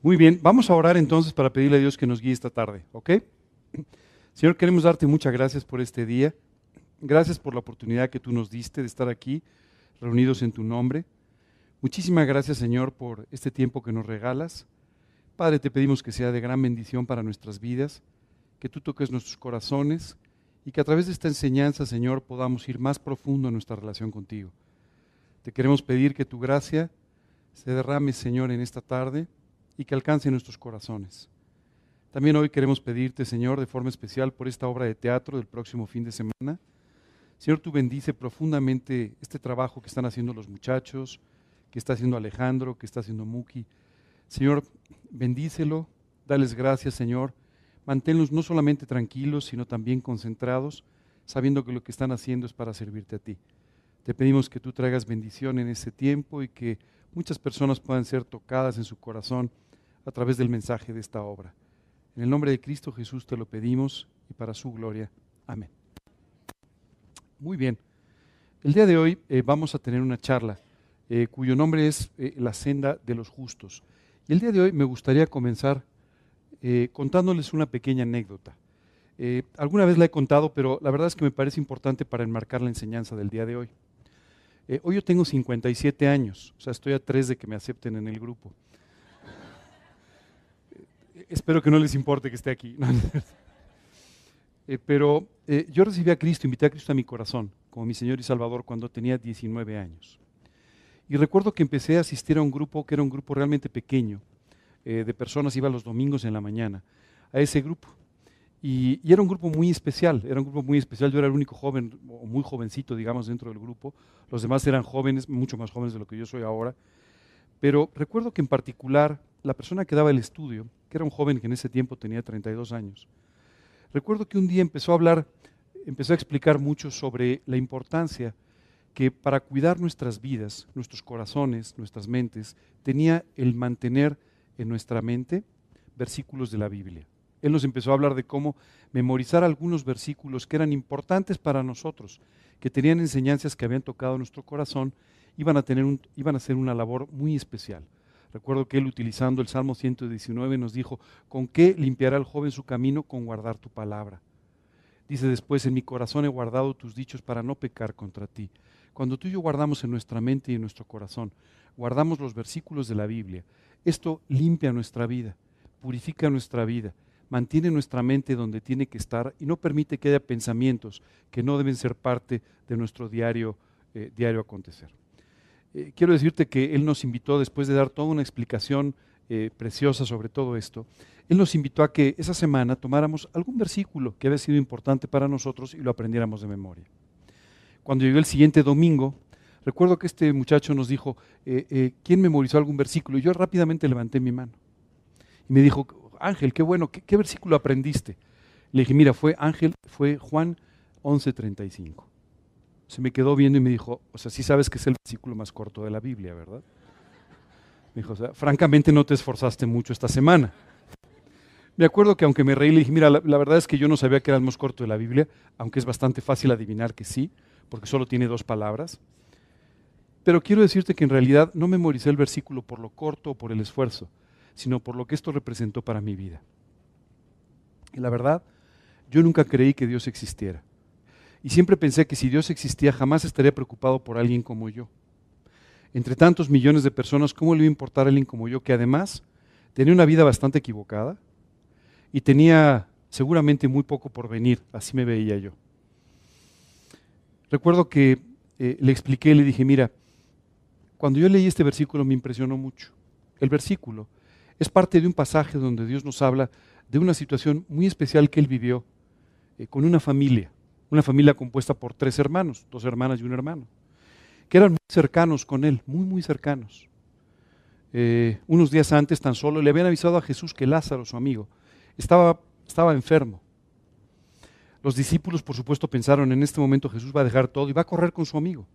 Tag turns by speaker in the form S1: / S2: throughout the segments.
S1: Muy bien, vamos a orar entonces para pedirle a Dios que nos guíe esta tarde, ¿ok? Señor, queremos darte muchas gracias por este día. Gracias por la oportunidad que tú nos diste de estar aquí reunidos en tu nombre. Muchísimas gracias, Señor, por este tiempo que nos regalas. Padre, te pedimos que sea de gran bendición para nuestras vidas, que tú toques nuestros corazones y que a través de esta enseñanza, Señor, podamos ir más profundo en nuestra relación contigo. Te queremos pedir que tu gracia se derrame, Señor, en esta tarde y que alcance nuestros corazones. También hoy queremos pedirte, Señor, de forma especial por esta obra de teatro del próximo fin de semana. Señor, tú bendice profundamente este trabajo que están haciendo los muchachos, que está haciendo Alejandro, que está haciendo Muki. Señor, bendícelo, dales gracias, Señor. Manténlos no solamente tranquilos, sino también concentrados, sabiendo que lo que están haciendo es para servirte a ti. Te pedimos que tú traigas bendición en ese tiempo y que muchas personas puedan ser tocadas en su corazón a través del mensaje de esta obra. En el nombre de Cristo Jesús te lo pedimos y para su gloria. Amén. Muy bien. El día de hoy eh, vamos a tener una charla eh, cuyo nombre es eh, La senda de los justos. Y el día de hoy me gustaría comenzar contándoles una pequeña anécdota. alguna vez la he contado, pero la verdad es que me parece importante para enmarcar la enseñanza del día de hoy. hoy yo tengo 57 años, o sea, estoy a tres de que me acepten en el grupo espero que no les importe que esté aquí. Eh, pero eh, yo recibí a Cristo, invité a Cristo a mi corazón como mi Señor y Salvador cuando tenía 19 años. Y recuerdo que empecé a asistir a un grupo que era un grupo realmente pequeño, eh, de personas, iba los domingos en la mañana, a ese grupo. Y, y, era un grupo muy especial, era un grupo muy especial, yo era el único joven, o muy jovencito, digamos, dentro del grupo. Los demás eran jóvenes, mucho más jóvenes de lo que yo soy ahora. Pero recuerdo que en particular la persona que daba el estudio, que era un joven que en ese tiempo tenía 32 años, recuerdo que un día empezó a hablar, empezó a explicar mucho sobre la importancia que para cuidar nuestras vidas, nuestros corazones, nuestras mentes, tenía el mantener en nuestra mente versículos de la Biblia. Él nos empezó a hablar de cómo memorizar algunos versículos que eran importantes para nosotros, que tenían enseñanzas que habían tocado nuestro corazón, iban a, tener iban a hacer una labor muy especial. Recuerdo que él utilizando el Salmo 119 nos dijo, ¿con qué limpiará el joven su camino? Con guardar tu palabra. Dice después, en mi corazón he guardado tus dichos para no pecar contra ti. Cuando tú y yo guardamos en nuestra mente y en nuestro corazón, guardamos los versículos de la Biblia, esto limpia nuestra vida, purifica nuestra vida, mantiene nuestra mente donde tiene que estar y no permite que haya pensamientos que no deben ser parte de nuestro diario, eh, diario acontecer. Eh, quiero decirte que Él nos invitó, después de dar toda una explicación eh, preciosa sobre todo esto, Él nos invitó a que esa semana tomáramos algún versículo que había sido importante para nosotros y lo aprendiéramos de memoria. Cuando llegó el siguiente domingo, recuerdo que este muchacho nos dijo, eh, ¿quién memorizó algún versículo? Y yo rápidamente levanté mi mano. Y me dijo, Ángel, qué bueno, ¿qué, qué versículo aprendiste? Le dije, mira, fue Ángel, fue Juan 11:35 se me quedó viendo y me dijo, o sea, sí sabes que es el versículo más corto de la Biblia, ¿verdad? Me dijo, o sea, francamente no te esforzaste mucho esta semana. Me acuerdo que aunque me reí, le dije, mira, la, verdad es que yo no sabía que era el más corto de la Biblia, aunque es bastante fácil adivinar que sí, porque solo tiene dos palabras. Pero quiero decirte que en realidad no memoricé el versículo por lo corto o por el esfuerzo, sino por lo que esto representó para mi vida. Y la verdad, yo nunca creí que Dios existiera. Y siempre pensé que si Dios existía jamás estaría preocupado por alguien como yo. Entre tantos millones de personas, ¿cómo le iba a importar a alguien como yo que además tenía una vida bastante equivocada y tenía seguramente muy poco por venir? Así me veía yo. Recuerdo que eh, le expliqué, le dije, mira, cuando yo leí este versículo me impresionó mucho. El versículo es parte de un pasaje donde Dios nos habla de una situación muy especial que él vivió eh, con una familia una familia compuesta por tres hermanos, dos hermanas y un hermano, que eran muy cercanos con él, muy, muy cercanos. Eh, unos días antes tan solo le habían avisado a Jesús que Lázaro, su amigo, estaba, estaba enfermo. Los discípulos, por supuesto, pensaron, en este momento Jesús va a dejar todo y va a correr con su amigo.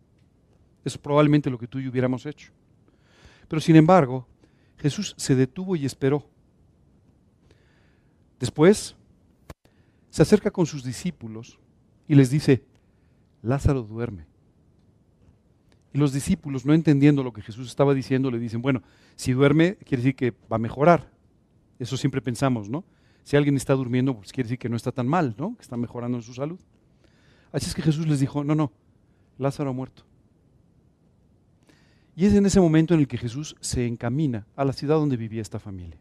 S1: Es probablemente lo que tú y yo hubiéramos hecho. Pero sin embargo, Jesús se detuvo y esperó. Después, se acerca con sus discípulos y les dice, Lázaro duerme. Y los discípulos, no entendiendo lo que Jesús estaba diciendo, le dicen, bueno, si duerme, quiere decir que va a mejorar. Eso siempre pensamos, ¿no? Si alguien está durmiendo, pues quiere decir que no está tan mal, ¿no? Que está mejorando en su salud. Así es que Jesús les dijo, no, no, Lázaro ha muerto. Y es en ese momento en el que Jesús se encamina a la ciudad donde vivía esta familia.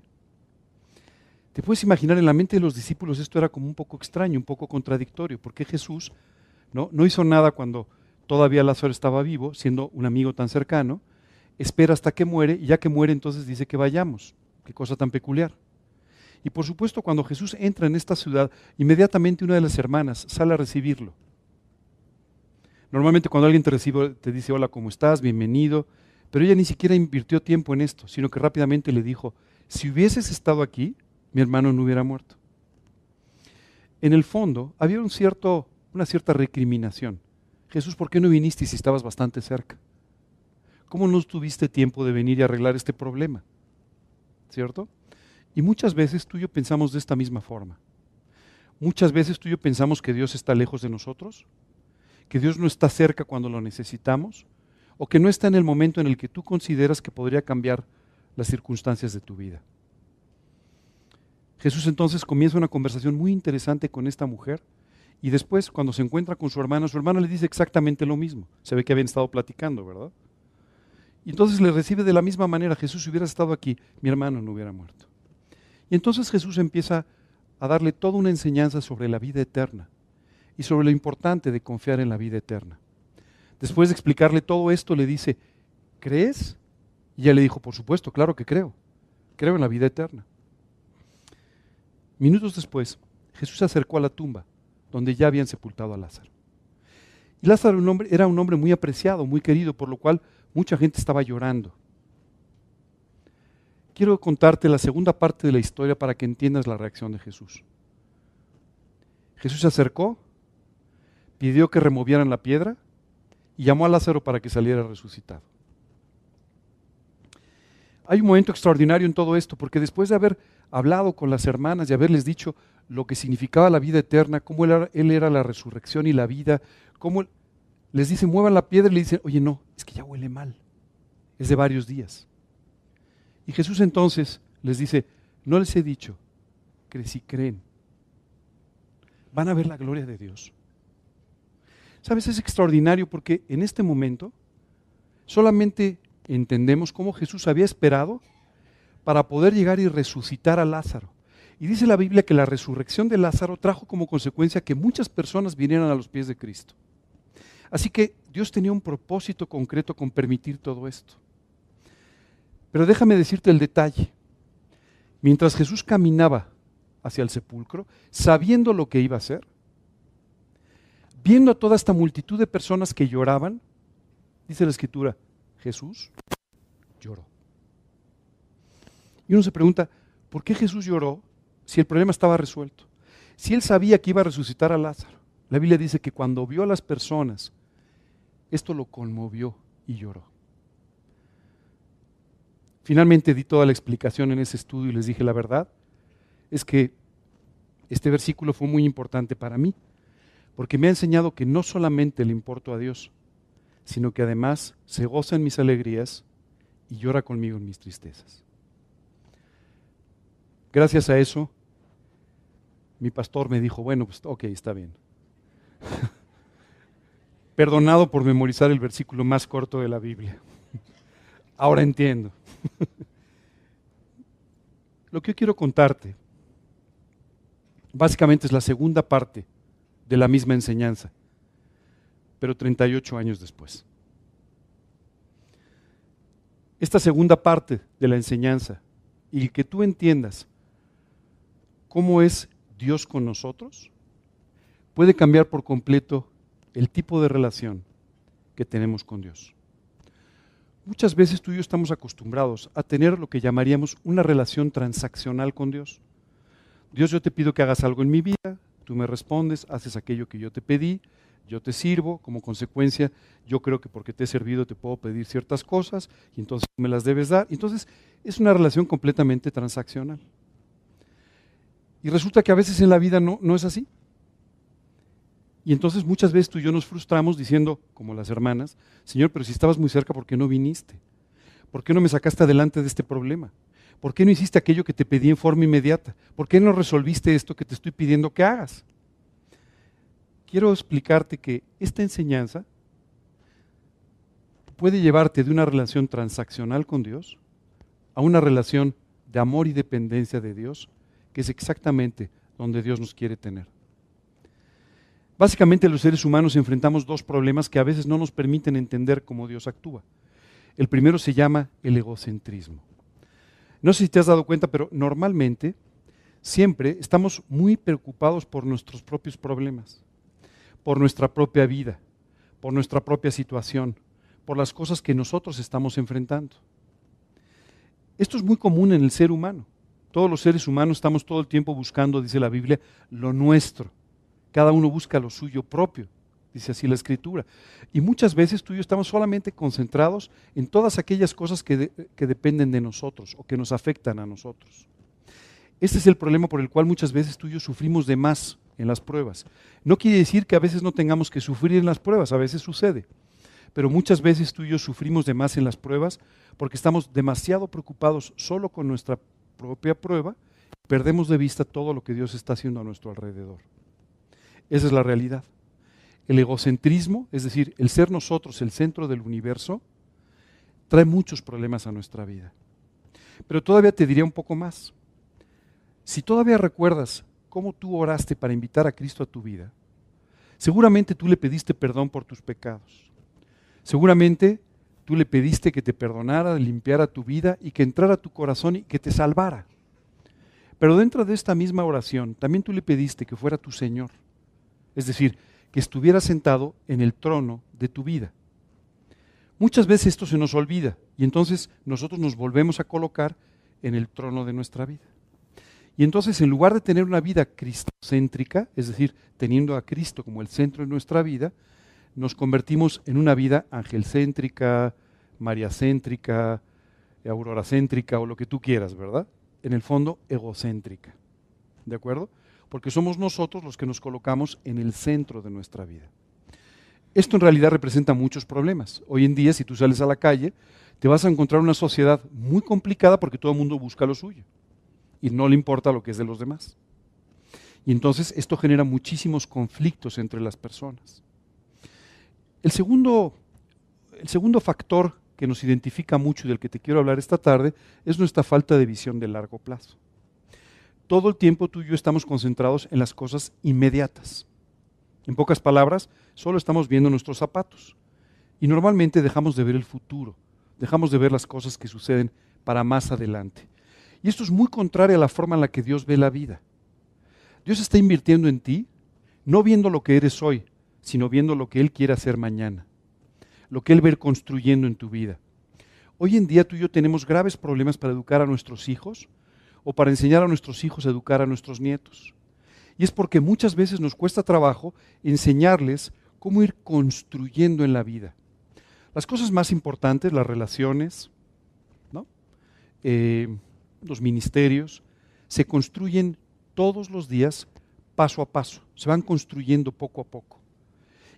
S1: Te puedes imaginar, en la mente de los discípulos esto era como un poco extraño, un poco contradictorio, porque Jesús no, hizo nada cuando todavía Lázaro estaba vivo, siendo un amigo tan cercano, espera hasta que muere, y ya que muere entonces dice que vayamos. Qué cosa tan peculiar. Y por supuesto, cuando Jesús entra en esta ciudad, inmediatamente una de las hermanas sale a recibirlo. Normalmente cuando alguien te recibe, te dice, hola, ¿cómo estás? Bienvenido. Pero ella ni siquiera invirtió tiempo en esto, sino que rápidamente le dijo, si hubieses estado aquí, mi hermano no hubiera muerto. En el fondo, había un cierto, una cierta recriminación. Jesús, ¿por qué no viniste si estabas bastante cerca? ¿Cómo no tuviste tiempo de venir y arreglar este problema? ¿Cierto? Y muchas veces tú y yo pensamos de esta misma forma. Muchas veces tú y yo pensamos que Dios está lejos de nosotros, que Dios no está cerca cuando lo necesitamos, o que no está en el momento en el que tú consideras que podría cambiar las circunstancias de tu vida. Jesús entonces comienza una conversación muy interesante con esta mujer y después cuando se encuentra con su hermana, su hermana le dice exactamente lo mismo. Se ve que habían estado platicando, ¿verdad? Y entonces le recibe de la misma manera, Jesús si hubiera estado aquí, mi hermano no hubiera muerto. Y entonces Jesús empieza a darle toda una enseñanza sobre la vida eterna y sobre lo importante de confiar en la vida eterna. Después de explicarle todo esto, le dice, ¿crees? Y ella le dijo, por supuesto, claro que creo. Creo en la vida eterna. Minutos después, Jesús se acercó a la tumba donde ya habían sepultado a Lázaro. Y Lázaro era un hombre muy apreciado, muy querido, por lo cual mucha gente estaba llorando quiero contarte la segunda parte de la historia para que entiendas la reacción de Jesús. Jesús se acercó, pidió que removieran la piedra y llamó a Lázaro para que saliera resucitado. Hay un momento extraordinario en todo esto, porque después de haber hablado con las hermanas y haberles dicho lo que significaba la vida eterna, cómo él era, la resurrección y la vida, cómo les dice, muevan la piedra y le dicen, oye, no, es que ya huele mal, es de varios días. Y Jesús entonces les dice, no les he dicho que si creen, van a ver la gloria de Dios. Sabes, es extraordinario porque en este momento solamente entendemos cómo Jesús había esperado para poder llegar y resucitar a Lázaro. Y dice la Biblia que la resurrección de Lázaro trajo como consecuencia que muchas personas vinieran a los pies de Cristo. Así que Dios tenía un propósito concreto con permitir todo esto. Pero déjame decirte el detalle. Mientras Jesús caminaba hacia el sepulcro, sabiendo lo que iba a hacer, viendo a toda esta multitud de personas que lloraban, dice la escritura, Jesús lloró. Y uno se pregunta, ¿por qué Jesús lloró si el problema estaba resuelto? Si él sabía que iba a resucitar a Lázaro. La Biblia dice que cuando vio a las personas, esto lo conmovió y lloró. Finalmente di toda la explicación en ese estudio y les dije la verdad. Es que este versículo fue muy importante para mí, porque me ha enseñado que no solamente le importo a Dios, sino que además se goza en mis alegrías y llora conmigo en mis tristezas. Gracias a eso, mi pastor me dijo, bueno, pues ok, está bien. Perdonado por memorizar el versículo más corto de la Biblia. Ahora entiendo. Lo que yo quiero contarte básicamente es la segunda parte de la misma enseñanza, pero 38 años después. Esta segunda parte de la enseñanza y que tú entiendas cómo es Dios con nosotros, puede cambiar por completo el tipo de relación que tenemos con Dios. Muchas veces tú y yo estamos acostumbrados a tener lo que llamaríamos una relación transaccional con Dios. Dios, yo te pido que hagas algo en mi vida, tú me respondes, haces aquello que yo te pedí, yo te sirvo, como consecuencia, yo creo que porque te he servido te puedo pedir ciertas cosas y entonces me las debes dar. Entonces es una relación completamente transaccional. Y resulta que a veces en la vida no, no es así. Y entonces muchas veces tú y yo nos frustramos diciendo, como las hermanas, Señor, pero si estabas muy cerca, ¿por qué no viniste? ¿Por qué no me sacaste adelante de este problema? ¿Por qué no hiciste aquello que te pedí en forma inmediata? ¿Por qué no resolviste esto que te estoy pidiendo que hagas? Quiero explicarte que esta enseñanza puede llevarte de una relación transaccional con Dios a una relación de amor y dependencia de Dios, que es exactamente donde Dios nos quiere tener. Básicamente los seres humanos enfrentamos dos problemas que a veces no nos permiten entender cómo Dios actúa. El primero se llama el egocentrismo. No sé si te has dado cuenta, pero normalmente siempre estamos muy preocupados por nuestros propios problemas, por nuestra propia vida, por nuestra propia situación, por las cosas que nosotros estamos enfrentando. Esto es muy común en el ser humano. Todos los seres humanos estamos todo el tiempo buscando, dice la Biblia, lo nuestro. Cada uno busca lo suyo propio dice así la escritura. Y muchas veces tú y yo estamos solamente concentrados en todas aquellas cosas que, que, dependen de nosotros o que nos afectan a nosotros. Este es el problema por el cual muchas veces tú y yo sufrimos de más en las pruebas. No quiere decir que a veces no tengamos que sufrir en las pruebas, a veces sucede. Pero muchas veces tú y yo sufrimos de más en las pruebas porque estamos demasiado preocupados solo con nuestra propia prueba perdemos de vista todo lo que Dios está haciendo a nuestro alrededor. Esa es la realidad el egocentrismo, es decir, el ser nosotros el centro del universo, trae muchos problemas a nuestra vida. Pero todavía te diría un poco más. Si todavía recuerdas cómo tú oraste para invitar a Cristo a tu vida, seguramente tú le pediste perdón por tus pecados. Seguramente tú le pediste que te perdonara, limpiara tu vida y que entrara a tu corazón y que te salvara. Pero dentro de esta misma oración, también tú le pediste que fuera tu Señor. Es decir, que estuviera sentado en el trono de tu vida. Muchas veces esto se nos olvida y entonces nosotros nos volvemos a colocar en el trono de nuestra vida. Y entonces en lugar de tener una vida cristocéntrica, es decir, teniendo a Cristo como el centro de nuestra vida, nos convertimos en una vida angelcéntrica, mariacéntrica, auroracéntrica o lo que tú quieras, ¿verdad? En el fondo, egocéntrica. ¿De acuerdo? porque somos nosotros los que nos colocamos en el centro de nuestra vida. Esto en realidad representa muchos problemas. Hoy en día, si tú sales a la calle, te vas a encontrar una sociedad muy complicada porque todo el mundo busca lo suyo y no le importa lo que es de los demás. Y entonces esto genera muchísimos conflictos entre las personas. El segundo, el segundo factor que nos identifica mucho y del que te quiero hablar esta tarde es nuestra falta de visión de largo plazo todo el tiempo tú y yo estamos concentrados en las cosas inmediatas. En pocas palabras, solo estamos viendo nuestros zapatos. Y normalmente dejamos de ver el futuro, dejamos de ver las cosas que suceden para más adelante. Y esto es muy contrario a la forma en la que Dios ve la vida. Dios está invirtiendo en ti, no viendo lo que eres hoy, sino viendo lo que Él quiere hacer mañana, lo que Él va a ir construyendo en tu vida. Hoy en día tú y yo tenemos graves problemas para educar a nuestros hijos, o para enseñar a nuestros hijos a educar a nuestros nietos. Y es porque muchas veces nos cuesta trabajo enseñarles cómo ir construyendo en la vida. Las cosas más importantes, las relaciones, eh, los ministerios, se construyen todos los días paso a paso, se van construyendo poco a poco.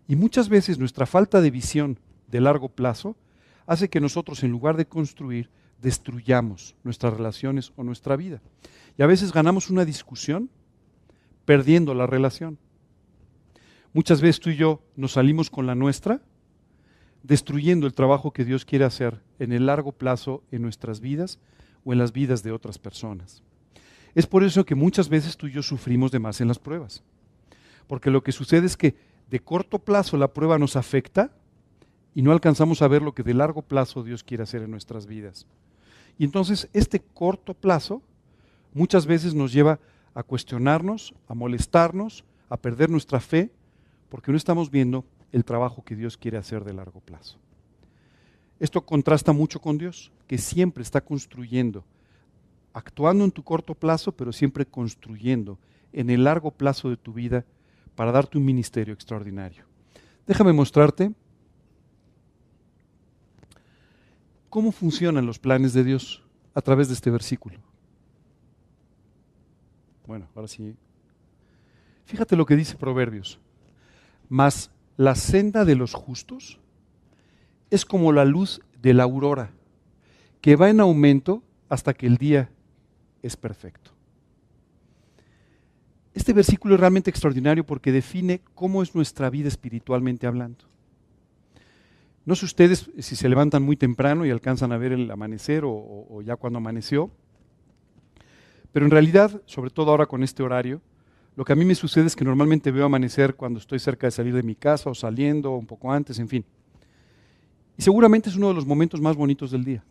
S1: Y muchas veces nuestra falta de visión de largo plazo hace que nosotros en lugar de construir, destruyamos nuestras relaciones o nuestra vida. Y a veces ganamos una discusión perdiendo la relación. Muchas veces tú y yo nos salimos con la nuestra, destruyendo el trabajo que Dios quiere hacer en el largo plazo en nuestras vidas o en las vidas de otras personas. Es por eso que muchas veces tú y yo sufrimos de más en las pruebas. Porque lo que sucede es que de corto plazo la prueba nos afecta y no alcanzamos a ver lo que de largo plazo Dios quiere hacer en nuestras vidas. Y entonces este corto plazo muchas veces nos lleva a cuestionarnos, a molestarnos, a perder nuestra fe, porque no estamos viendo el trabajo que Dios quiere hacer de largo plazo. Esto contrasta mucho con Dios, que siempre está construyendo, actuando en tu corto plazo, pero siempre construyendo en el largo plazo de tu vida para darte un ministerio extraordinario. Déjame mostrarte cómo funcionan los planes de Dios a través de este versículo. Bueno, ahora sí. Fíjate lo que dice Proverbios. Mas la senda de los justos es como la luz de la aurora, que va en aumento hasta que el día es perfecto. Este versículo es realmente extraordinario porque define cómo es nuestra vida espiritualmente hablando. No sé ustedes si se levantan muy temprano y alcanzan a ver el amanecer o, ya cuando amaneció, pero en realidad, sobre todo ahora con este horario, lo que a mí me sucede es que normalmente veo amanecer cuando estoy cerca de salir de mi casa o saliendo un poco antes, en fin. Y seguramente es uno de los momentos más bonitos del día.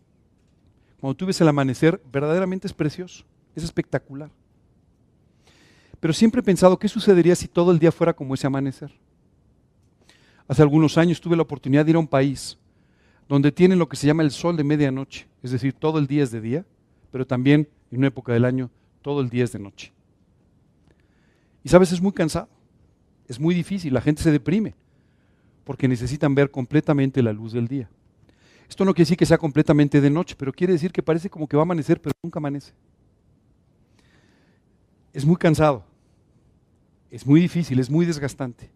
S1: Cuando tú ves el amanecer, verdaderamente es precioso, es espectacular. Pero siempre he pensado, ¿qué sucedería si todo el día fuera como ese amanecer? Hace algunos años tuve la oportunidad de ir a un país donde tienen lo que se llama el sol de medianoche, es decir, todo el día es de día, pero también en una época del año todo el día es de noche. Y sabes, es muy cansado, es muy difícil, la gente se deprime, porque necesitan ver completamente la luz del día. Esto no quiere decir que sea completamente de noche, pero quiere decir que parece como que va a amanecer, pero nunca amanece. Es muy cansado, es muy difícil, es muy desgastante.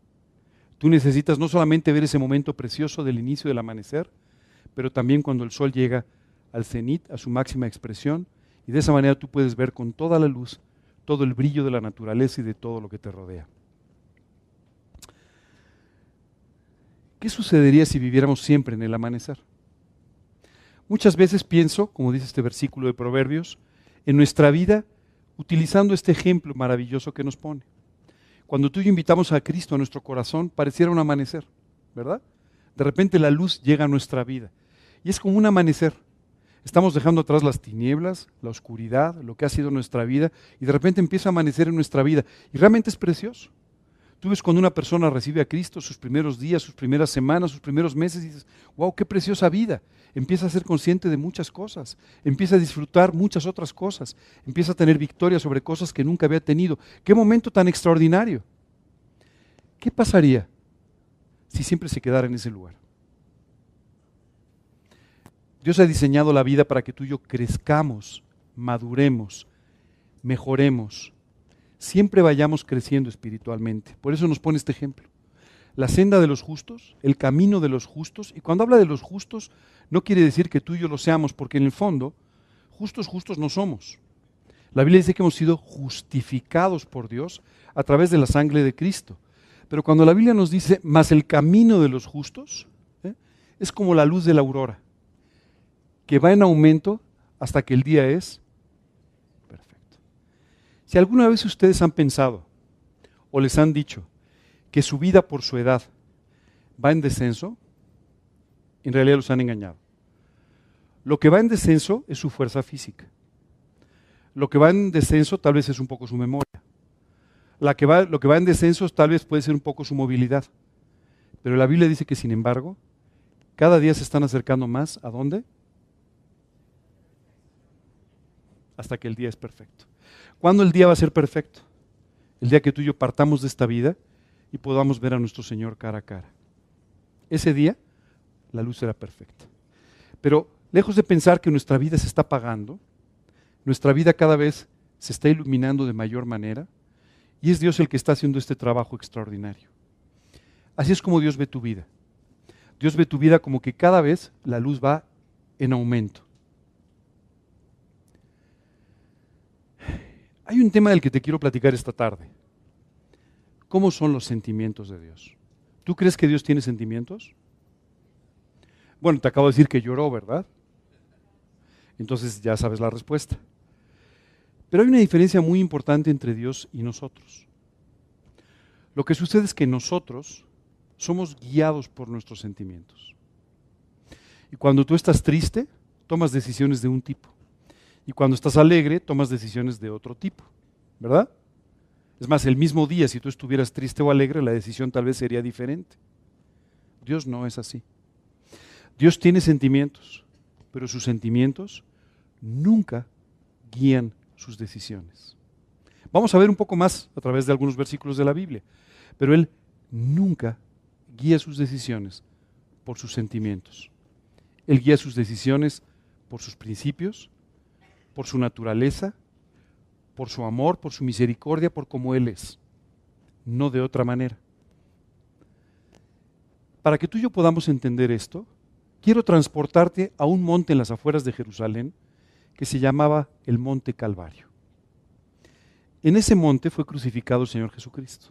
S1: Tú necesitas no solamente ver ese momento precioso del inicio del amanecer, pero también cuando el sol llega al cenit, a su máxima expresión, y de esa manera tú puedes ver con toda la luz todo el brillo de la naturaleza y de todo lo que te rodea. ¿Qué sucedería si viviéramos siempre en el amanecer? Muchas veces pienso, como dice este versículo de Proverbios, en nuestra vida utilizando este ejemplo maravilloso que nos pone. Cuando tú y yo invitamos a Cristo a nuestro corazón, pareciera un amanecer, ¿verdad? De repente la luz llega a nuestra vida y es como un amanecer. Estamos dejando atrás las tinieblas, la oscuridad, lo que ha sido nuestra vida, y de repente empieza a amanecer en nuestra vida. Y realmente es precioso. Tú ves cuando una persona recibe a Cristo sus primeros días, sus primeras semanas, sus primeros meses, y dices, wow, qué preciosa vida. Empieza a ser consciente de muchas cosas, empieza a disfrutar muchas otras cosas, empieza a tener victoria sobre cosas que nunca había tenido. Qué momento tan extraordinario. ¿Qué pasaría si siempre se quedara en ese lugar? Dios ha diseñado la vida para que tú y yo crezcamos, maduremos, mejoremos, siempre vayamos creciendo espiritualmente. Por eso nos pone este ejemplo. La senda de los justos, el camino de los justos, y cuando habla de los justos, no quiere decir que tú y yo lo seamos, porque en el fondo, justos, justos no somos. La Biblia dice que hemos sido justificados por Dios a través de la sangre de Cristo. Pero cuando la Biblia nos dice, más el camino de los justos, ¿eh? es como la luz de la aurora que va en aumento hasta que el día es. Si alguna vez ustedes han pensado o les han dicho que su vida por su edad va en descenso, en realidad los han engañado. Lo que va en descenso es su fuerza física. Lo que va en descenso tal vez es un poco su memoria. La que va, lo que va en descenso tal vez puede ser un poco su movilidad. Pero la Biblia dice que sin embargo, cada día se están acercando más a dónde? hasta que el día es perfecto. ¿Cuándo el día va a ser perfecto? El día que tú y yo partamos de esta vida y podamos ver a nuestro Señor cara a cara. Ese día la luz será perfecta. Pero lejos de pensar que nuestra vida se está apagando, nuestra vida cada vez se está iluminando de mayor manera y es Dios el que está haciendo este trabajo extraordinario. Así es como Dios ve tu vida. Dios ve tu vida como que cada vez la luz va en aumento. Hay un tema del que te quiero platicar esta tarde. ¿Cómo son los sentimientos de Dios? ¿Tú crees que Dios tiene sentimientos? Bueno, te acabo de decir que lloró, ¿verdad? Entonces ya sabes la respuesta. Pero hay una diferencia muy importante entre Dios y nosotros. Lo que sucede es que nosotros somos guiados por nuestros sentimientos. Y cuando tú estás triste, tomas decisiones de un tipo. Y cuando estás alegre, tomas decisiones de otro tipo, ¿verdad? Es más, el mismo día, si tú estuvieras triste o alegre, la decisión tal vez sería diferente. Dios no es así. Dios tiene sentimientos, pero sus sentimientos nunca guían sus decisiones. Vamos a ver un poco más a través de algunos versículos de la Biblia, pero Él nunca guía sus decisiones por sus sentimientos. Él guía sus decisiones por sus principios por su naturaleza, por su amor, por su misericordia, por cómo Él es, no de otra manera. Para que tú y yo podamos entender esto, quiero transportarte a un monte en las afueras de Jerusalén que se llamaba el Monte Calvario. En ese monte fue crucificado el Señor Jesucristo.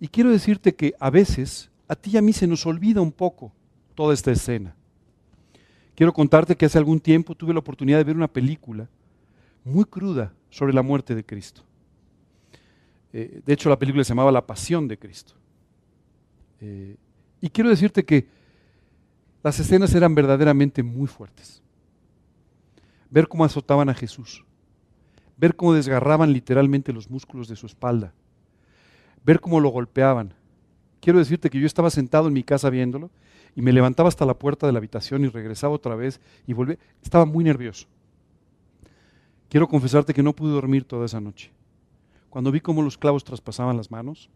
S1: Y quiero decirte que a veces a ti y a mí se nos olvida un poco toda esta escena. Quiero contarte que hace algún tiempo tuve la oportunidad de ver una película muy cruda sobre la muerte de Cristo. Eh, de hecho, la película se llamaba La Pasión de Cristo. Eh, y quiero decirte que las escenas eran verdaderamente muy fuertes. Ver cómo azotaban a Jesús, ver cómo desgarraban literalmente los músculos de su espalda, ver cómo lo golpeaban. Quiero decirte que yo estaba sentado en mi casa viéndolo y me levantaba hasta la puerta de la habitación y regresaba otra vez y volví. Estaba muy nervioso. Quiero confesarte que no pude dormir toda esa noche. Cuando vi cómo los clavos traspasaban las manos,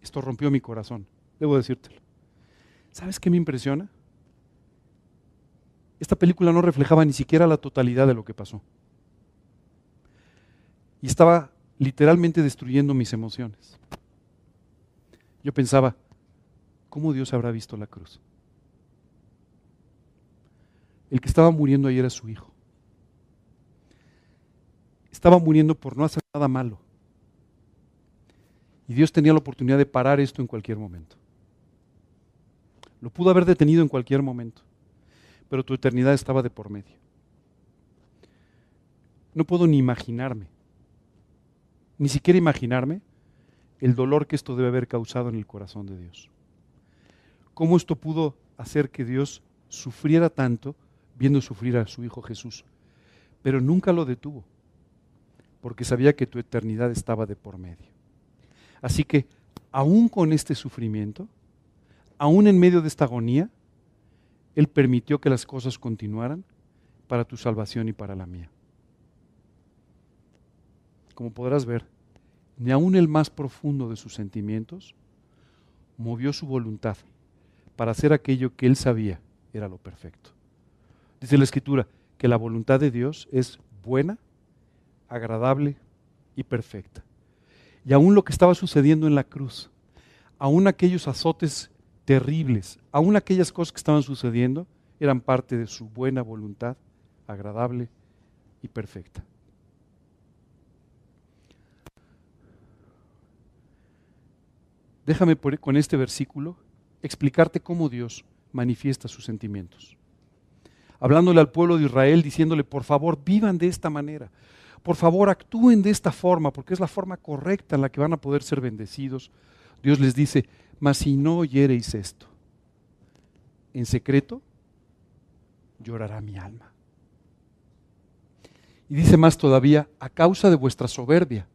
S1: esto rompió mi corazón, debo decírtelo. ¿Sabes qué me impresiona? Esta película no reflejaba ni siquiera la totalidad de lo que pasó. Y estaba literalmente destruyendo mis emociones. Yo pensaba, ¿cómo Dios habrá visto la cruz? El que estaba muriendo ayer era su hijo. Estaba muriendo por no hacer nada malo. Y Dios tenía la oportunidad de parar esto en cualquier momento. Lo pudo haber detenido en cualquier momento, pero tu eternidad estaba de por medio. No puedo ni imaginarme, ni siquiera imaginarme el dolor que esto debe haber causado en el corazón de Dios. ¿Cómo esto pudo hacer que Dios sufriera tanto viendo sufrir a su Hijo Jesús? Pero nunca lo detuvo, porque sabía que tu eternidad estaba de por medio. Así que, aún con este sufrimiento, aún en medio de esta agonía, Él permitió que las cosas continuaran para tu salvación y para la mía. Como podrás ver, ni aún el más profundo de sus sentimientos movió su voluntad para hacer aquello que Él sabía era lo perfecto. Dice la Escritura que la voluntad de Dios es buena, agradable y perfecta. Y aún lo que estaba sucediendo en la cruz, aún aquellos azotes terribles, aún aquellas cosas que estaban sucediendo, eran parte de su buena voluntad, agradable y perfecta. Déjame con este versículo explicarte cómo Dios manifiesta sus sentimientos. Hablándole al pueblo de Israel, diciéndole, por favor, vivan de esta manera por favor actúen de esta forma, porque es la forma correcta en la que van a poder ser bendecidos. Dios les dice, mas si no oyereis esto, en secreto llorará mi alma. Y dice más todavía, a causa de vuestra soberbia,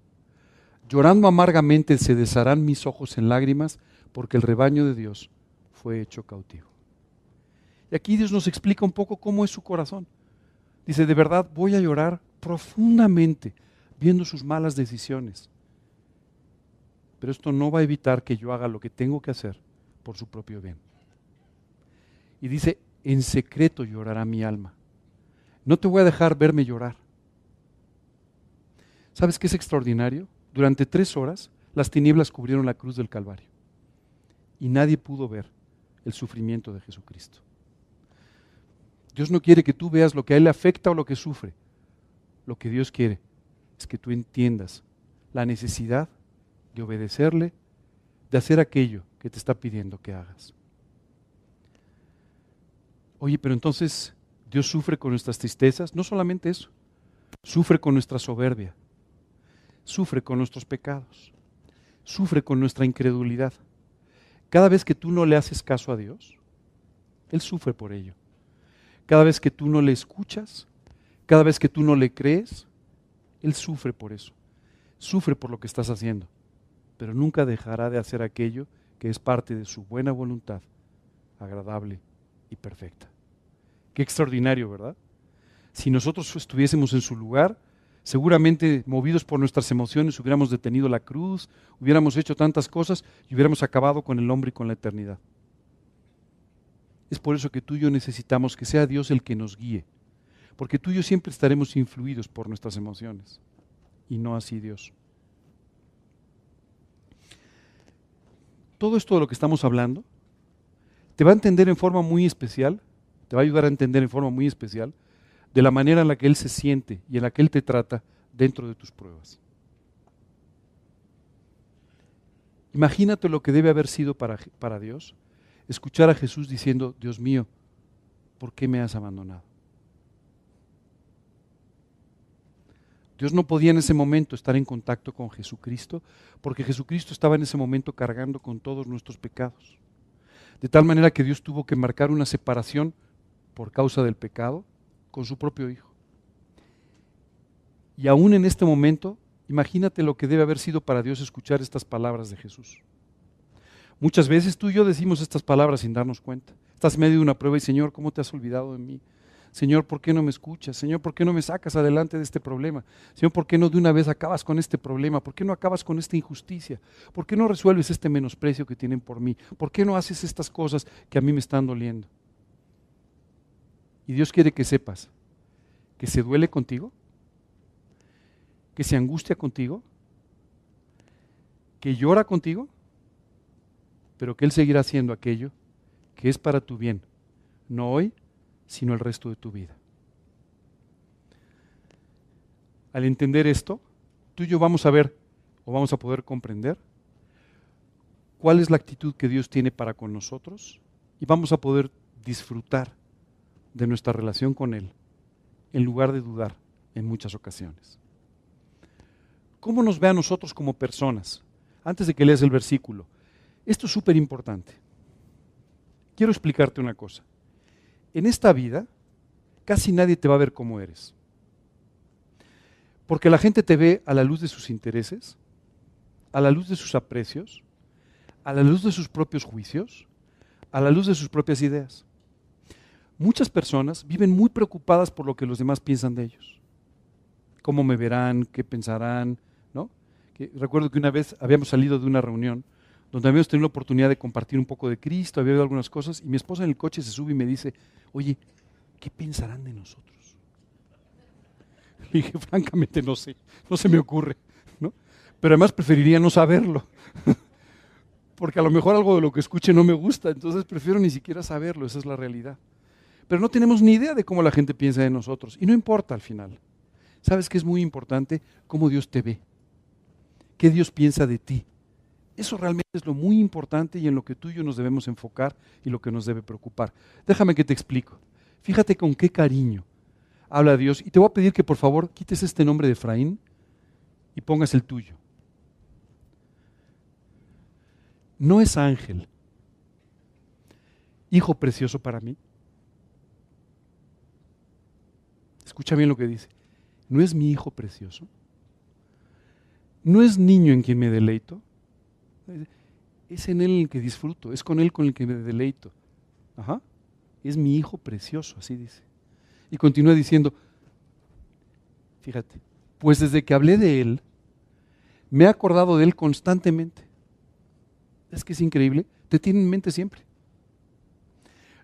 S1: llorando amargamente se desharán mis ojos en lágrimas, porque el rebaño de Dios fue hecho cautivo. Y aquí Dios nos explica un poco cómo es su corazón. Dice, de verdad voy a llorar profundamente viendo sus malas decisiones. Pero esto no va a evitar que yo haga lo que tengo que hacer por su propio bien. Y dice, en secreto llorará mi alma. No te voy a dejar verme llorar. ¿Sabes qué es extraordinario? Durante tres horas las tinieblas cubrieron la cruz del Calvario y nadie pudo ver el sufrimiento de Jesucristo. Dios no quiere que tú veas lo que a Él le afecta o lo que sufre lo que Dios quiere es que tú entiendas la necesidad de obedecerle, de hacer aquello que te está pidiendo que hagas. Oye, pero entonces Dios sufre con nuestras tristezas, no solamente eso, sufre con nuestra soberbia, sufre con nuestros pecados, sufre con nuestra incredulidad. Cada vez que tú no le haces caso a Dios, Él sufre por ello. Cada vez que tú no le escuchas, cada vez que tú no le crees, Él sufre por eso. Sufre por lo que estás haciendo. Pero nunca dejará de hacer aquello que es parte de su buena voluntad, agradable y perfecta. Qué extraordinario, ¿verdad? Si nosotros estuviésemos en su lugar, seguramente movidos por nuestras emociones hubiéramos detenido la cruz, hubiéramos hecho tantas cosas y hubiéramos acabado con el hombre y con la eternidad. Es por eso que tú y yo necesitamos que sea Dios el que nos guíe porque tú y yo siempre estaremos influidos por nuestras emociones y no así Dios. Todo esto de lo que estamos hablando te va a entender en forma muy especial, te va a ayudar a entender en forma muy especial de la manera en la que Él se siente y en la que Él te trata dentro de tus pruebas. Imagínate lo que debe haber sido para, para Dios escuchar a Jesús diciendo, Dios mío, ¿por qué me has abandonado? Dios no podía en ese momento estar en contacto con Jesucristo porque Jesucristo estaba en ese momento cargando con todos nuestros pecados. De tal manera que Dios tuvo que marcar una separación por causa del pecado con su propio Hijo. Y aún en este momento, imagínate lo que debe haber sido para Dios escuchar estas palabras de Jesús. Muchas veces tú y yo decimos estas palabras sin darnos cuenta. Estás en medio de una prueba y Señor, ¿cómo te has olvidado de mí? Señor, ¿por qué no me escuchas? Señor, ¿por qué no me sacas adelante de este problema? Señor, ¿por qué no de una vez acabas con este problema? ¿Por qué no acabas con esta injusticia? ¿Por qué no resuelves este menosprecio que tienen por mí? ¿Por qué no haces estas cosas que a mí me están doliendo? Y Dios quiere que sepas que se duele contigo, que se angustia contigo, que llora contigo, pero que Él seguirá haciendo aquello que es para tu bien, no hoy, sino el resto de tu vida. Al entender esto, tú y yo vamos a ver o vamos a poder comprender cuál es la actitud que Dios tiene para con nosotros y vamos a poder disfrutar de nuestra relación con Él en lugar de dudar en muchas ocasiones. ¿Cómo nos ve a nosotros como personas? Antes de que leas el versículo, esto es súper importante. Quiero explicarte una cosa en esta vida casi nadie te va a ver como eres. Porque la gente te ve a la luz de sus intereses, a la luz de sus aprecios, a la luz de sus propios juicios, a la luz de sus propias ideas. Muchas personas viven muy preocupadas por lo que los demás piensan de ellos. ¿Cómo me verán? ¿Qué pensarán? ¿No? recuerdo que una vez habíamos salido de una reunión donde habíamos tenido la oportunidad de compartir un poco de Cristo, había oído algunas cosas, y mi esposa en el coche se sube y me dice, oye, ¿qué pensarán de nosotros? Le dije, francamente no sé, no se me ocurre, ¿no? Pero además preferiría no saberlo, porque a lo mejor algo de lo que escuche no me gusta, entonces prefiero ni siquiera saberlo, esa es la realidad. Pero no tenemos ni idea de cómo la gente piensa de nosotros, y no importa al final. ¿Sabes qué es muy importante? Cómo Dios te ve, qué Dios piensa de ti eso realmente es lo muy importante y en lo que tú y yo nos debemos enfocar y lo que nos debe preocupar. Déjame que te explico. Fíjate con qué cariño habla Dios. Y te voy a pedir que por favor quites este nombre de Efraín y pongas el tuyo. No es ángel, hijo precioso para mí. Escucha bien lo que dice. ¿No es mi hijo precioso? ¿No es niño en quien me deleito? Es en Él el que disfruto, es con Él con el que me deleito. Ajá. Es mi hijo precioso, así dice. Y continúa diciendo, fíjate, pues desde que hablé de Él, me he acordado de Él constantemente. Es que es increíble, te tiene en mente siempre.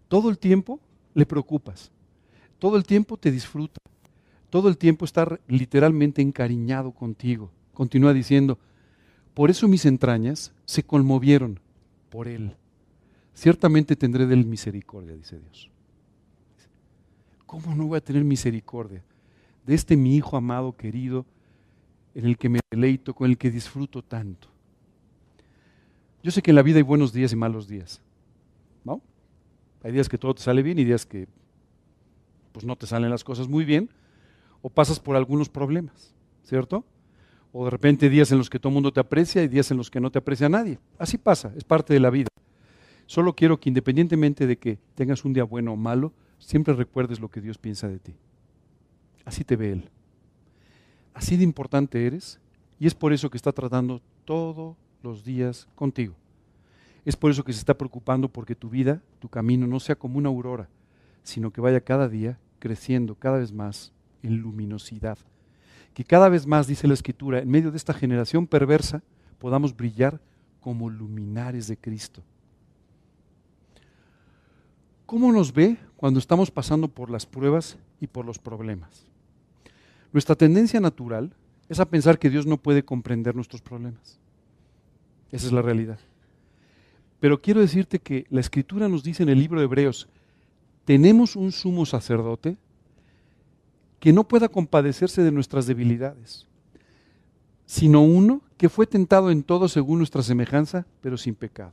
S1: Todo el tiempo le preocupas, todo el tiempo te disfruta, todo el tiempo está literalmente encariñado contigo. Continúa diciendo, por eso mis entrañas se conmovieron por él. Ciertamente tendré de él misericordia, dice Dios. ¿Cómo no voy a tener misericordia de este mi hijo amado, querido, en el que me deleito, con el que disfruto tanto? Yo sé que en la vida hay buenos días y malos días. ¿No? Hay días que todo te sale bien y días que pues no te salen las cosas muy bien o pasas por algunos problemas, ¿cierto? o de repente días en los que todo el mundo te aprecia y días en los que no te aprecia nadie. Así pasa, es parte de la vida. Solo quiero que independientemente de que tengas un día bueno o malo, siempre recuerdes lo que Dios piensa de ti. Así te ve Él. Así de importante eres y es por eso que está tratando todos los días contigo. Es por eso que se está preocupando porque tu vida, tu camino no sea como una aurora, sino que vaya cada día creciendo cada vez más en luminosidad que cada vez más, dice la Escritura, en medio de esta generación perversa, podamos brillar como luminares de Cristo. ¿Cómo nos ve cuando estamos pasando por las pruebas y por los problemas? Nuestra tendencia natural es a pensar que Dios no puede comprender nuestros problemas. Esa es la realidad. Pero quiero decirte que la Escritura nos dice en el libro de Hebreos, tenemos un sumo sacerdote que no pueda compadecerse de nuestras debilidades, sino uno que fue tentado en todo según nuestra semejanza, pero sin pecado.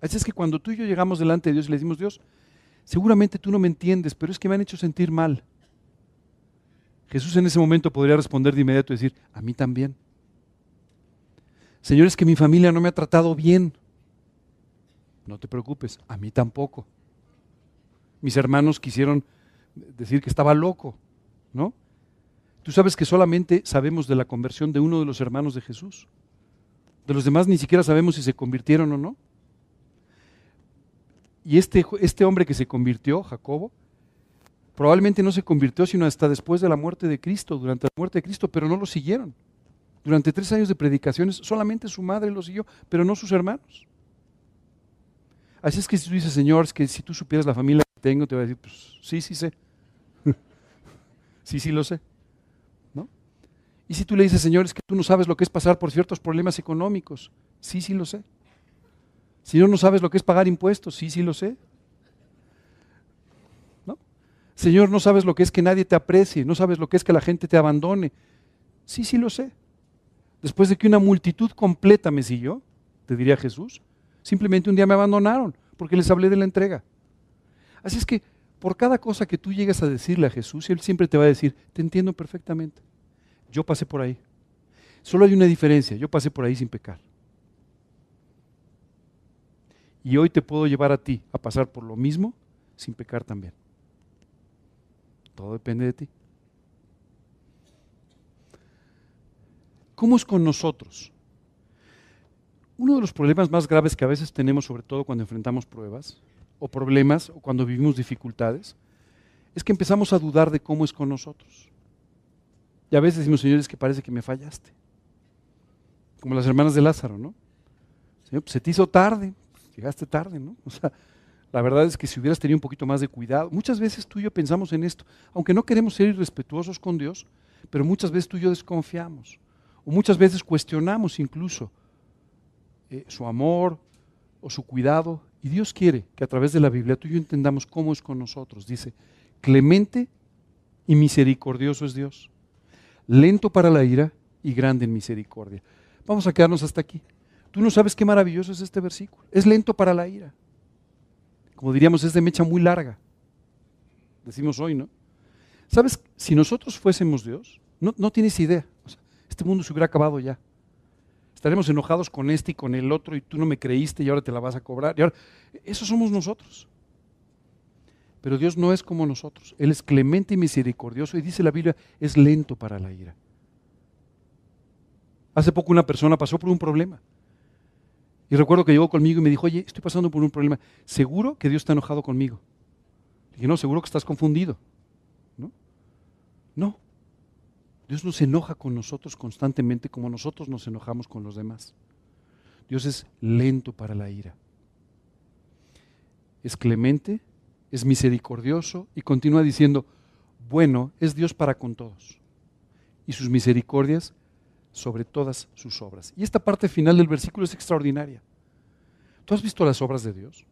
S1: Así es que cuando tú y yo llegamos delante de Dios y le decimos, Dios, seguramente tú no me entiendes, pero es que me han hecho sentir mal. Jesús en ese momento podría responder de inmediato y decir, a mí también. Señor, es que mi familia no me ha tratado bien. No te preocupes, a mí tampoco. Mis hermanos quisieron decir que estaba loco, ¿no? Tú sabes que solamente sabemos de la conversión de uno de los hermanos de Jesús. De los demás ni siquiera sabemos si se convirtieron o no. Y este, este hombre que se convirtió, Jacobo, probablemente no se convirtió sino hasta después de la muerte de Cristo, durante la muerte de Cristo, pero no lo siguieron. Durante tres años de predicaciones solamente su madre lo siguió, pero no sus hermanos. Así es que si tú dices, Señor, es que si tú supieras la familia tengo, te va a decir, pues sí, sí sé. sí, sí lo sé. ¿No? Y si tú le dices, Señor, es que tú no sabes lo que es pasar por ciertos problemas económicos, sí, sí lo sé. Si no, no sabes lo que es pagar impuestos, sí, sí lo sé. ¿No? Señor, no sabes lo que es que nadie te aprecie, no sabes lo que es que la gente te abandone. Sí, sí lo sé. Después de que una multitud completa me siguió, te diría Jesús, simplemente un día me abandonaron porque les hablé de la entrega. Así es que por cada cosa que tú llegas a decirle a Jesús, Él siempre te va a decir, te entiendo perfectamente. Yo pasé por ahí. Solo hay una diferencia, yo pasé por ahí sin pecar. Y hoy te puedo llevar a ti a pasar por lo mismo sin pecar también. Todo depende de ti. ¿Cómo es con nosotros? Uno de los problemas más graves que a veces tenemos, sobre todo cuando enfrentamos pruebas o problemas o cuando vivimos dificultades, es que empezamos a dudar de cómo es con nosotros. Y a veces decimos, señores, que parece que me fallaste. Como las hermanas de Lázaro, ¿no? Señor, pues se te hizo tarde, llegaste tarde, ¿no? O sea, la verdad es que si hubieras tenido un poquito más de cuidado, muchas veces tú y yo pensamos en esto, aunque no queremos ser irrespetuosos con Dios, pero muchas veces tú y yo desconfiamos, o muchas veces cuestionamos incluso eh, su amor o su cuidado, y Dios quiere que a través de la Biblia tú y yo entendamos cómo es con nosotros. Dice, clemente y misericordioso es Dios, lento para la ira y grande en misericordia. Vamos a quedarnos hasta aquí. Tú no sabes qué maravilloso es este versículo. Es lento para la ira. Como diríamos, es de mecha muy larga. Decimos hoy, ¿no? ¿Sabes? Si nosotros fuésemos Dios, no, no tienes idea. este mundo se hubiera acabado ya. Estaremos enojados con este y con el otro y tú no me creíste y ahora te la vas a cobrar. Y ahora, eso somos nosotros. Pero Dios no es como nosotros. Él es clemente y misericordioso y dice la Biblia, es lento para la ira. Hace poco una persona pasó por un problema. Y recuerdo que llegó conmigo y me dijo, oye, estoy pasando por un problema. ¿Seguro que Dios está enojado conmigo? Le dije, no, seguro que estás confundido. ¿No? No. Dios no se enoja con nosotros constantemente como nosotros nos enojamos con los demás. Dios es lento para la ira. Es clemente, es misericordioso y continúa diciendo, bueno es Dios para con todos. Y sus misericordias sobre todas sus obras. Y esta parte final del versículo es extraordinaria. ¿Tú has visto las obras de Dios?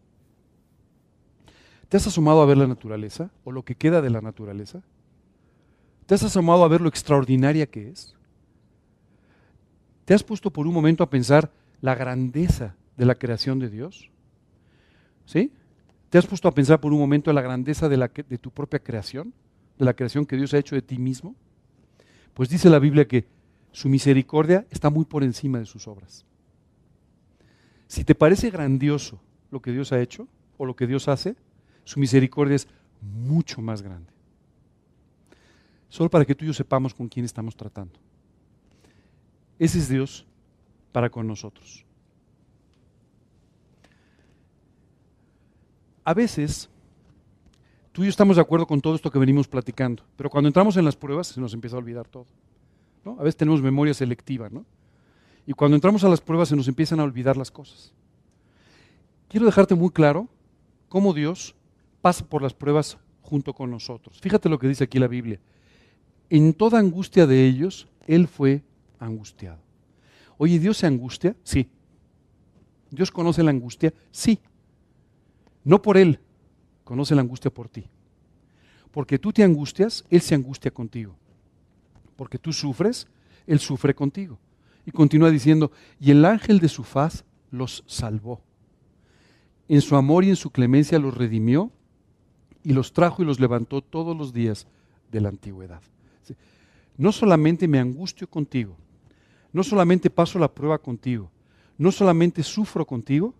S1: ¿Te has asomado a ver la naturaleza o lo que queda de la naturaleza? ¿Te has asomado a ver lo extraordinaria que es? ¿Te has puesto por un momento a pensar la grandeza de la creación de Dios? ¿Sí? ¿Te has puesto a pensar por un momento la grandeza de, la, de tu propia creación? ¿De la creación que Dios ha hecho de ti mismo? Pues dice la Biblia que su misericordia está muy por encima de sus obras. Si te parece grandioso lo que Dios ha hecho o lo que Dios hace, su misericordia es mucho más grande. Solo para que tú y yo sepamos con quién estamos tratando. Ese es Dios para con nosotros. A veces, tú y yo estamos de acuerdo con todo esto que venimos platicando, pero cuando entramos en las pruebas se nos empieza a olvidar todo. A veces tenemos memoria selectiva, ¿no? Y cuando entramos a las pruebas se nos empiezan a olvidar las cosas. Quiero dejarte muy claro cómo Dios pasa por las pruebas junto con nosotros. Fíjate lo que dice aquí la Biblia. En toda angustia de ellos, Él fue angustiado. Oye, ¿Dios se angustia? Sí. ¿Dios conoce la angustia? Sí. No por Él, conoce la angustia por ti. Porque tú te angustias, Él se angustia contigo. Porque tú sufres, Él sufre contigo. Y continúa diciendo, y el ángel de su faz los salvó. En su amor y en su clemencia los redimió y los trajo y los levantó todos los días de la antigüedad. No solamente me angustio contigo, no solamente paso la prueba contigo, no solamente sufro contigo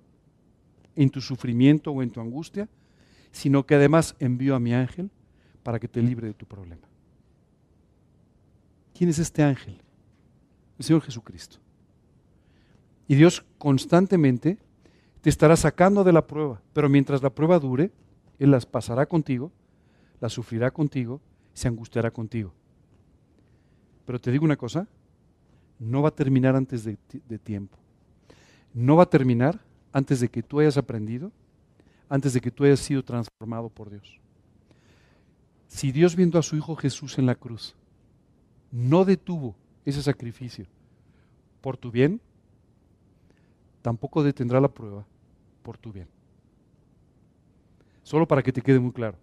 S1: en tu sufrimiento o en tu angustia, sino que además envío a mi ángel para que te libre de tu problema. ¿Quién es este ángel? El Señor Jesucristo. Y Dios constantemente te estará sacando de la prueba, pero mientras la prueba dure, Él las pasará contigo, las sufrirá contigo, se angustiará contigo. Pero te digo una cosa, no va a terminar antes de, tiempo. No va a terminar antes de que tú hayas aprendido, antes de que tú hayas sido transformado por Dios. Si Dios viendo a su Hijo Jesús en la cruz no detuvo ese sacrificio por tu bien, tampoco detendrá la prueba por tu bien. Solo para que te quede muy claro.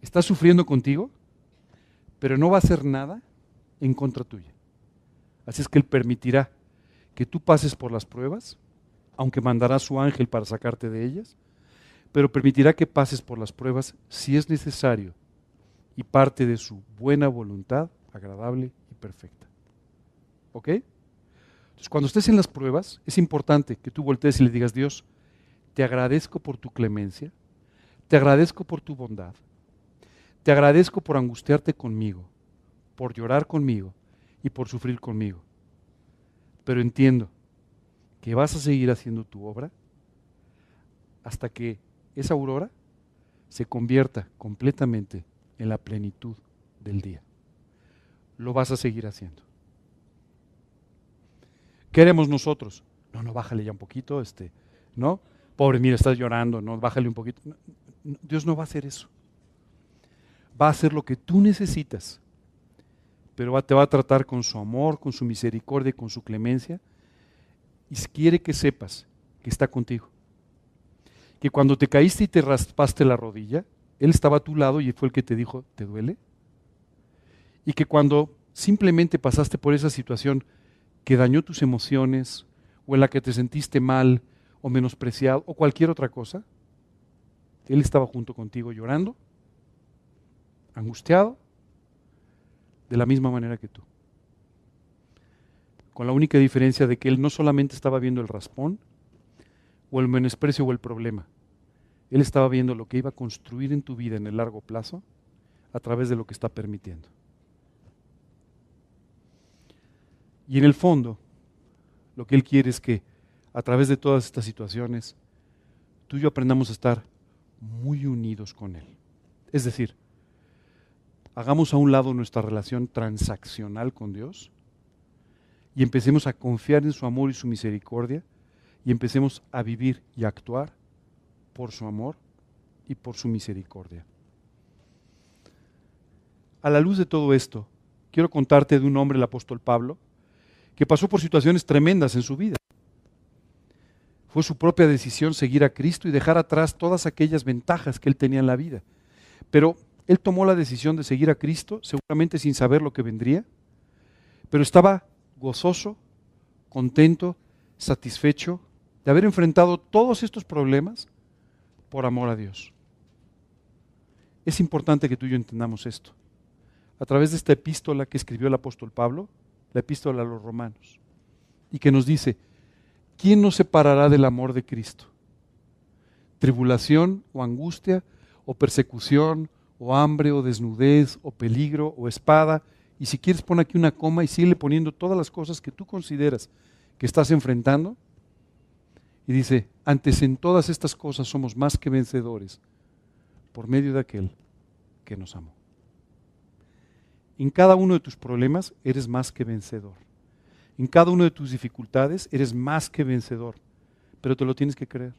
S1: Está sufriendo contigo, pero no va a hacer nada en contra tuya. Así es que Él permitirá que tú pases por las pruebas, aunque mandará su ángel para sacarte de ellas, pero permitirá que pases por las pruebas si es necesario y parte de su buena voluntad, agradable y perfecta. ¿Ok? Entonces, cuando estés en las pruebas, es importante que tú voltees y le digas, Dios, te agradezco por tu clemencia, te agradezco por tu bondad, te agradezco por angustiarte conmigo, por llorar conmigo y por sufrir conmigo. Pero entiendo que vas a seguir haciendo tu obra hasta que esa aurora se convierta completamente en la plenitud del día. Lo vas a seguir haciendo. ¿Qué haremos nosotros? No, no, bájale ya un poquito, este, ¿no? Pobre, mira, estás llorando, no, bájale un poquito. Dios no va a hacer eso. Va a hacer lo que tú necesitas, pero te va a tratar con su amor, con su misericordia, con su clemencia, y quiere que sepas que está contigo. Que cuando te caíste y te raspaste la rodilla, Él estaba a tu lado y fue el que te dijo, ¿te duele? Y que cuando simplemente pasaste por esa situación, que dañó tus emociones o en la que te sentiste mal o menospreciado o cualquier otra cosa, Él estaba junto contigo llorando, angustiado, de la misma manera que tú. Con la única diferencia de que Él no solamente estaba viendo el raspón o el menosprecio o el problema, Él estaba viendo lo que iba a construir en tu vida en el largo plazo a través de lo que está permitiendo. Y en el fondo, lo que Él quiere es que a través de todas estas situaciones, tú y yo aprendamos a estar muy unidos con Él. Es decir, hagamos a un lado nuestra relación transaccional con Dios y empecemos a confiar en su amor y su misericordia y empecemos a vivir y a actuar por su amor y por su misericordia. A la luz de todo esto, quiero contarte de un hombre, el apóstol Pablo, que pasó por situaciones tremendas en su vida. Fue su propia decisión seguir a Cristo y dejar atrás todas aquellas ventajas que él tenía en la vida. Pero él tomó la decisión de seguir a Cristo, seguramente sin saber lo que vendría, pero estaba gozoso, contento, satisfecho de haber enfrentado todos estos problemas por amor a Dios. Es importante que tú y yo entendamos esto. A través de esta epístola que escribió el apóstol Pablo, la epístola a los romanos, y que nos dice, ¿quién nos separará del amor de Cristo? ¿Tribulación o angustia o persecución o hambre o desnudez o peligro o espada? Y si quieres pon aquí una coma y sigue poniendo todas las cosas que tú consideras que estás enfrentando. Y dice, antes en todas estas cosas somos más que vencedores por medio de aquel que nos amó. En cada uno de tus problemas eres más que vencedor. En cada una de tus dificultades eres más que vencedor. Pero te lo tienes que creer.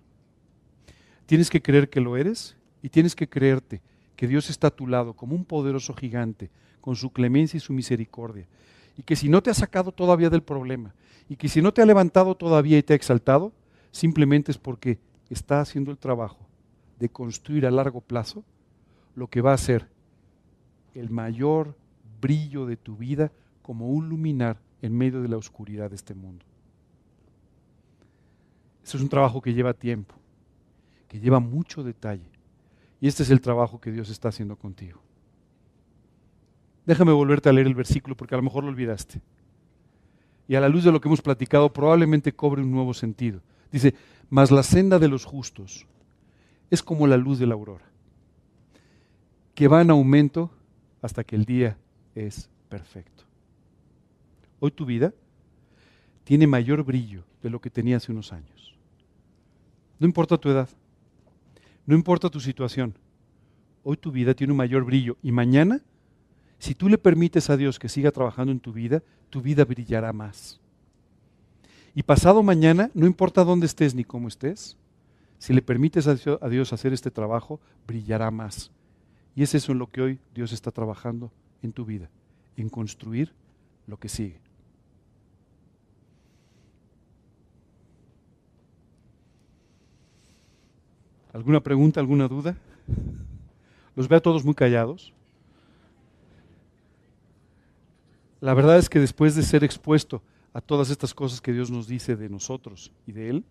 S1: Tienes que creer que lo eres y tienes que creerte que Dios está a tu lado como un poderoso gigante con su clemencia y su misericordia. Y que si no te ha sacado todavía del problema y que si no te ha levantado todavía y te ha exaltado, simplemente es porque está haciendo el trabajo de construir a largo plazo lo que va a hacer el mayor brillo de tu vida como un luminar en medio de la oscuridad de este mundo. Eso es un trabajo que lleva tiempo, que lleva mucho detalle. Y este es el trabajo que Dios está haciendo contigo. Déjame volverte a leer el versículo porque a lo mejor lo olvidaste. Y a la luz de lo que hemos platicado probablemente cobre un nuevo sentido. Dice, mas la senda de los justos es como la luz de la aurora, que va en aumento hasta que el día es perfecto. Hoy tu vida tiene mayor brillo de lo que tenía hace unos años. No importa tu edad, no importa tu situación, hoy tu vida tiene un mayor brillo y mañana, si tú le permites a Dios que siga trabajando en tu vida, tu vida brillará más. Y pasado mañana, no importa dónde estés ni cómo estés, si le permites a Dios hacer este trabajo, brillará más. Y es eso en lo que hoy Dios está trabajando en tu vida, en construir lo que sigue. ¿Alguna pregunta, alguna duda? Los veo a todos muy callados. La verdad es que después de ser expuesto a todas estas cosas que Dios nos dice de nosotros y de Él,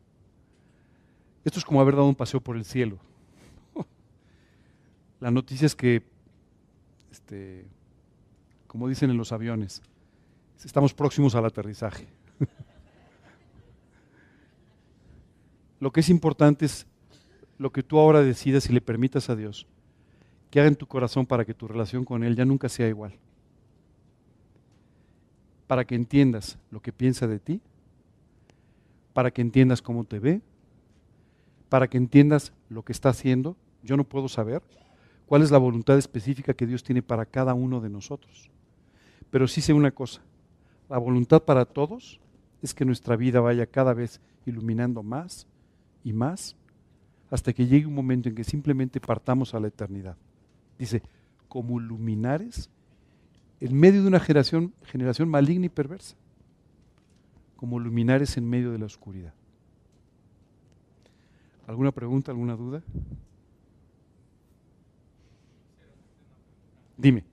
S1: esto es como haber dado un paseo por el cielo. La noticia es que, este, como dicen en los aviones, estamos próximos al aterrizaje. Lo que es importante es lo que tú ahora decidas y le permitas a Dios que haga en tu corazón para que tu relación con Él ya nunca sea igual. Para que entiendas lo que piensa de ti, para que entiendas cómo te ve, para que entiendas lo que está haciendo. Yo no puedo saber cuál es la voluntad específica que Dios tiene para cada uno de nosotros. Pero sí sé una cosa, la voluntad para todos es que nuestra vida vaya cada vez iluminando más y más hasta que llegue un momento en que simplemente partamos a la eternidad. Dice, como luminares en medio de una generación, generación maligna y perversa, como luminares en medio de la oscuridad. ¿Alguna pregunta, alguna duda? Dime.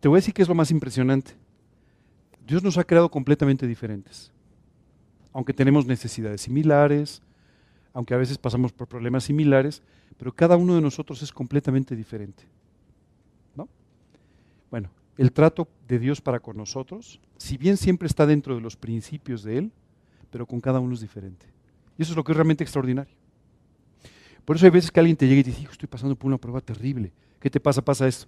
S1: Te voy a decir que es lo más impresionante. Dios nos ha creado completamente diferentes. Aunque tenemos necesidades similares, aunque a veces pasamos por problemas similares, pero cada uno de nosotros es completamente diferente. ¿No? Bueno, el trato de Dios para con nosotros, si bien siempre está dentro de los principios de Él, pero con cada uno es diferente. Y eso es lo que es realmente extraordinario. Por eso hay veces que alguien te llega y te dice, estoy pasando por una prueba terrible. ¿Qué te pasa? Pasa esto.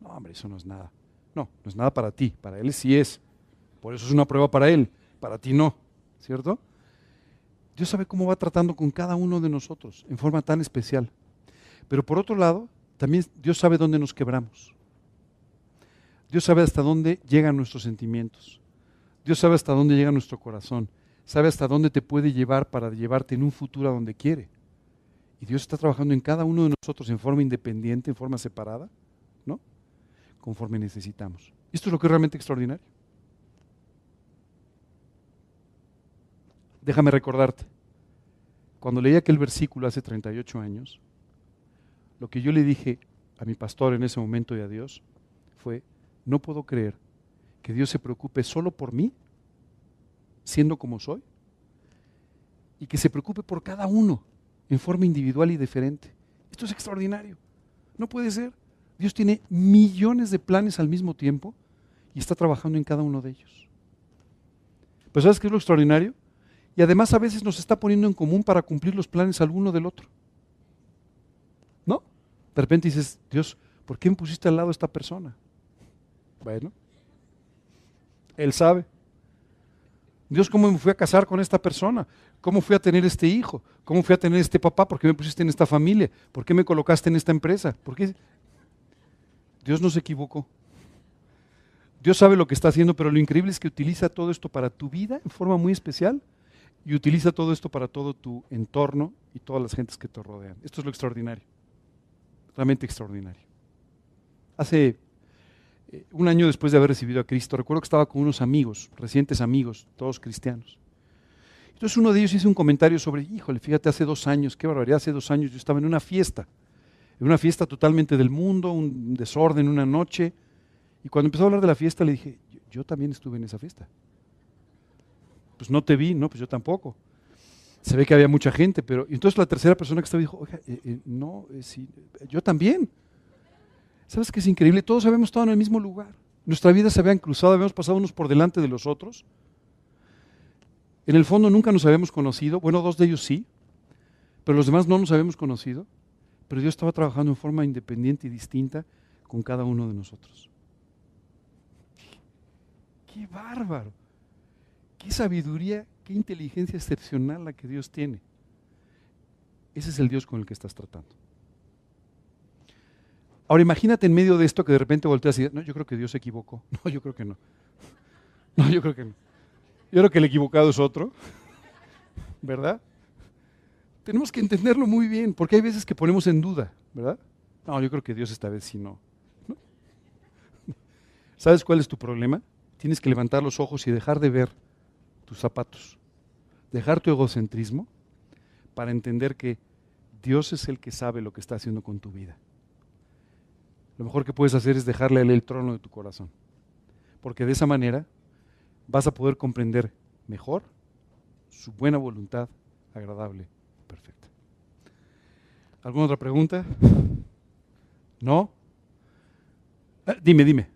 S1: No, hombre, eso no es nada. No, no es nada para ti, para él sí es. Por eso es una prueba para él, para ti no, ¿cierto? Dios sabe cómo va tratando con cada uno de nosotros en forma tan especial. Pero por otro lado, también Dios sabe dónde nos quebramos. Dios sabe hasta dónde llegan nuestros sentimientos. Dios sabe hasta dónde llega nuestro corazón. Sabe hasta dónde te puede llevar para llevarte en un futuro a donde quiere. Y Dios está trabajando en cada uno de nosotros en forma independiente, en forma separada conforme necesitamos. Esto es lo que es realmente extraordinario. Déjame recordarte, cuando leí aquel versículo hace 38 años, lo que yo le dije a mi pastor en ese momento y a Dios fue, no puedo creer que Dios se preocupe solo por mí, siendo como soy, y que se preocupe por cada uno en forma individual y diferente. Esto es extraordinario. No puede ser. Dios tiene millones de planes al mismo tiempo y está trabajando en cada uno de ellos. Pues ¿sabes qué es lo extraordinario? Y además a veces nos está poniendo en común para cumplir los planes al uno del otro. ¿No? De repente dices, Dios, ¿por qué me pusiste al lado a esta persona? Bueno, Él sabe. Dios, ¿cómo me fui a casar con esta persona? ¿Cómo fui a tener este hijo? ¿Cómo fui a tener este papá? ¿Por qué me pusiste en esta familia? ¿Por qué me colocaste en esta empresa? ¿Por qué? Dios no se equivocó. Dios sabe lo que está haciendo, pero lo increíble es que utiliza todo esto para tu vida en forma muy especial y utiliza todo esto para todo tu entorno y todas las gentes que te rodean. Esto es lo extraordinario, realmente extraordinario. Hace eh, un año después de haber recibido a Cristo, recuerdo que estaba con unos amigos, recientes amigos, todos cristianos. Entonces uno de ellos hizo un comentario sobre, híjole, fíjate, hace dos años, qué barbaridad, hace dos años yo estaba en una fiesta, una fiesta totalmente del mundo, un desorden, una noche, y cuando empezó a hablar de la fiesta le dije, yo también estuve en esa fiesta. Pues no te vi, no, pues yo tampoco. Se ve que había mucha gente, pero y entonces la tercera persona que estaba dijo, oiga, eh, eh, no, eh, sí, yo también. ¿Sabes qué es increíble? Todos habíamos estado en el mismo lugar. Nuestra vida se habían cruzado, habíamos pasado unos por delante de los otros. En el fondo nunca nos habíamos conocido, bueno, dos de ellos sí, pero los demás no nos habíamos conocido, pero Dios estaba trabajando en forma independiente y distinta con cada uno de nosotros. ¡Qué bárbaro! ¡Qué sabiduría, qué inteligencia excepcional la que Dios tiene! Ese es el Dios con el que estás tratando. Ahora imagínate en medio de esto que de repente volteas y dices, no, yo creo que Dios se equivocó. No, yo creo que no. No, yo creo que no. Yo creo que el equivocado es otro. ¿Verdad? Tenemos que entenderlo muy bien, porque hay veces que ponemos en duda, ¿verdad? No, yo creo que Dios esta vez sí no. ¿Sabes cuál es tu problema? Tienes que levantar los ojos y dejar de ver tus zapatos, dejar tu egocentrismo para entender que Dios es el que sabe lo que está haciendo con tu vida. Lo mejor que puedes hacer es dejarle a Él el trono de tu corazón, porque de esa manera vas a poder comprender mejor su buena voluntad, agradable. ¿Alguna otra pregunta? ¿No? Ah, dime, dime.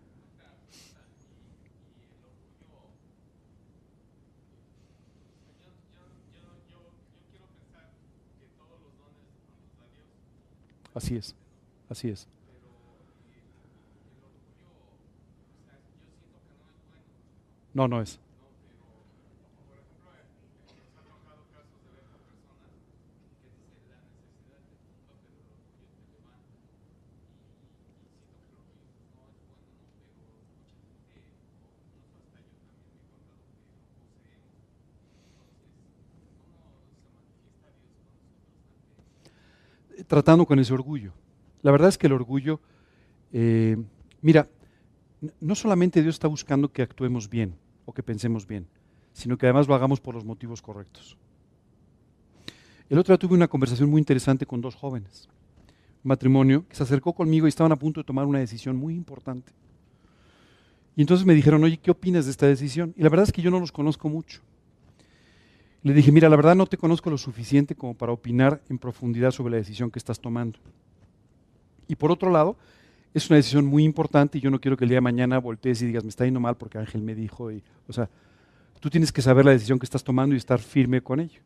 S1: Así es, así es. No, no es. Tratando con ese orgullo. La verdad es que el orgullo, eh, mira, no solamente Dios está buscando que actuemos bien o que pensemos bien, sino que además lo hagamos por los motivos correctos. El otro día tuve una conversación muy interesante con dos jóvenes, un matrimonio, que se acercó conmigo y estaban a punto de tomar una decisión muy importante. Y entonces me dijeron, oye, ¿qué opinas de esta decisión? Y la verdad es que yo no los conozco mucho. Le dije, mira, la verdad no te conozco lo suficiente como para opinar en profundidad sobre la decisión que estás tomando. Y por otro lado, es una decisión muy importante y yo no quiero que el día de mañana voltees y digas, me está yendo mal porque Ángel me dijo. O sea, tú tienes que saber la decisión que estás tomando y estar firme con ello.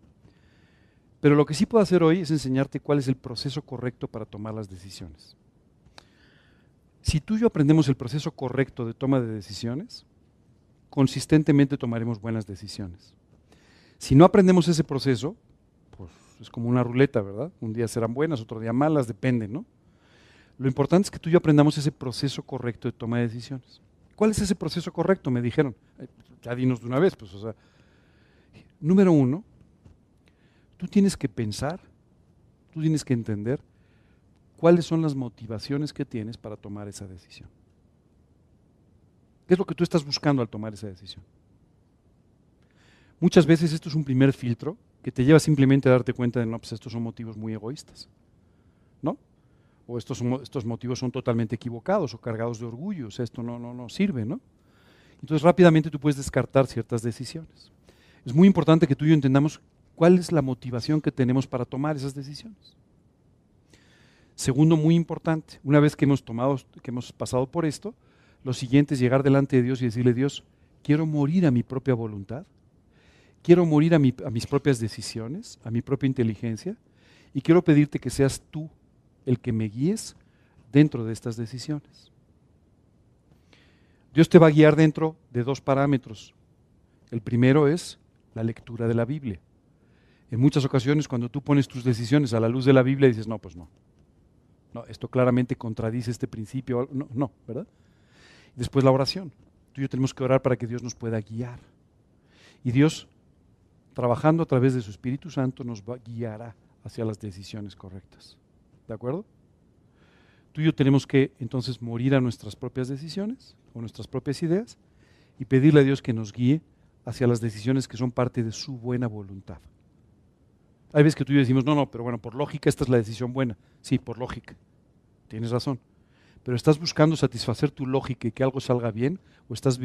S1: Pero lo que sí puedo hacer hoy es enseñarte cuál es el proceso correcto para tomar las decisiones. Si tú y yo aprendemos el proceso correcto de toma de decisiones, consistentemente tomaremos buenas decisiones. Si no aprendemos ese proceso, pues es como una ruleta, ¿verdad? Un día serán buenas, otro día malas, depende, ¿no? Lo importante es que tú y yo aprendamos ese proceso correcto de toma de decisiones. ¿Cuál es ese proceso correcto? Me dijeron. Ya dinos de una vez, pues, o sea. Número uno, tú tienes que pensar, tú tienes que entender cuáles son las motivaciones que tienes para tomar esa decisión. ¿Qué es lo que tú estás buscando al tomar esa decisión? Muchas veces esto es un primer filtro que te lleva simplemente a darte cuenta de, no, pues estos son motivos muy egoístas, ¿no? O estos, estos motivos son totalmente equivocados o cargados de orgullo, o sea, esto no, no, no sirve, ¿no? Entonces rápidamente tú puedes descartar ciertas decisiones. Es muy importante que tú y yo entendamos cuál es la motivación que tenemos para tomar esas decisiones. Segundo, muy importante, una vez que hemos tomado, que hemos pasado por esto, lo siguiente es llegar delante de Dios y decirle, Dios, quiero morir a mi propia voluntad quiero morir a, mis propias decisiones, a mi propia inteligencia, y quiero pedirte que seas tú el que me guíes dentro de estas decisiones. Dios te va a guiar dentro de dos parámetros. El primero es la lectura de la Biblia. En muchas ocasiones cuando tú pones tus decisiones a la luz de la Biblia dices, no, pues no. No, esto claramente contradice este principio. No, no, ¿verdad? Después la oración. Tú y yo tenemos que orar para que Dios nos pueda guiar. Y Dios trabajando a través de su Espíritu Santo, nos guiará hacia las decisiones correctas. ¿De acuerdo? Tú y yo tenemos que entonces morir a nuestras propias decisiones o nuestras propias ideas y pedirle a Dios que nos guíe hacia las decisiones que son parte de su buena voluntad. Hay veces que tú y yo decimos, no, no, pero bueno, por lógica esta es la decisión buena. Sí, por lógica. Tienes razón. Pero ¿estás buscando satisfacer tu lógica y que algo salga bien? ¿O estás,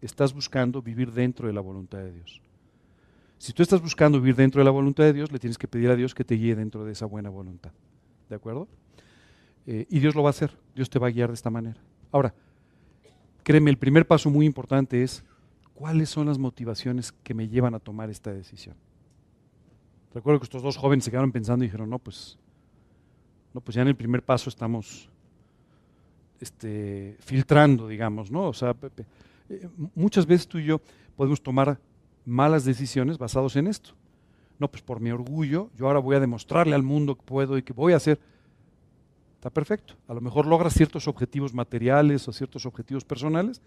S1: estás buscando vivir dentro de la voluntad de Dios? Si tú estás buscando vivir dentro de la voluntad de Dios, le tienes que pedir a Dios que te guíe dentro de esa buena voluntad. ¿De acuerdo? Eh, y Dios lo va a hacer. Dios te va a guiar de esta manera. Ahora, créeme, el primer paso muy importante es cuáles son las motivaciones que me llevan a tomar esta decisión. Recuerdo que estos dos jóvenes se quedaron pensando y dijeron, no, pues, no, pues ya en el primer paso estamos este, filtrando, digamos, ¿no? O sea, eh, muchas veces tú y yo podemos tomar malas decisiones basados en esto. No, pues por mi orgullo, yo ahora voy a demostrarle al mundo que puedo y que voy a hacer. Está perfecto. A lo mejor logras ciertos objetivos materiales o ciertos objetivos personales,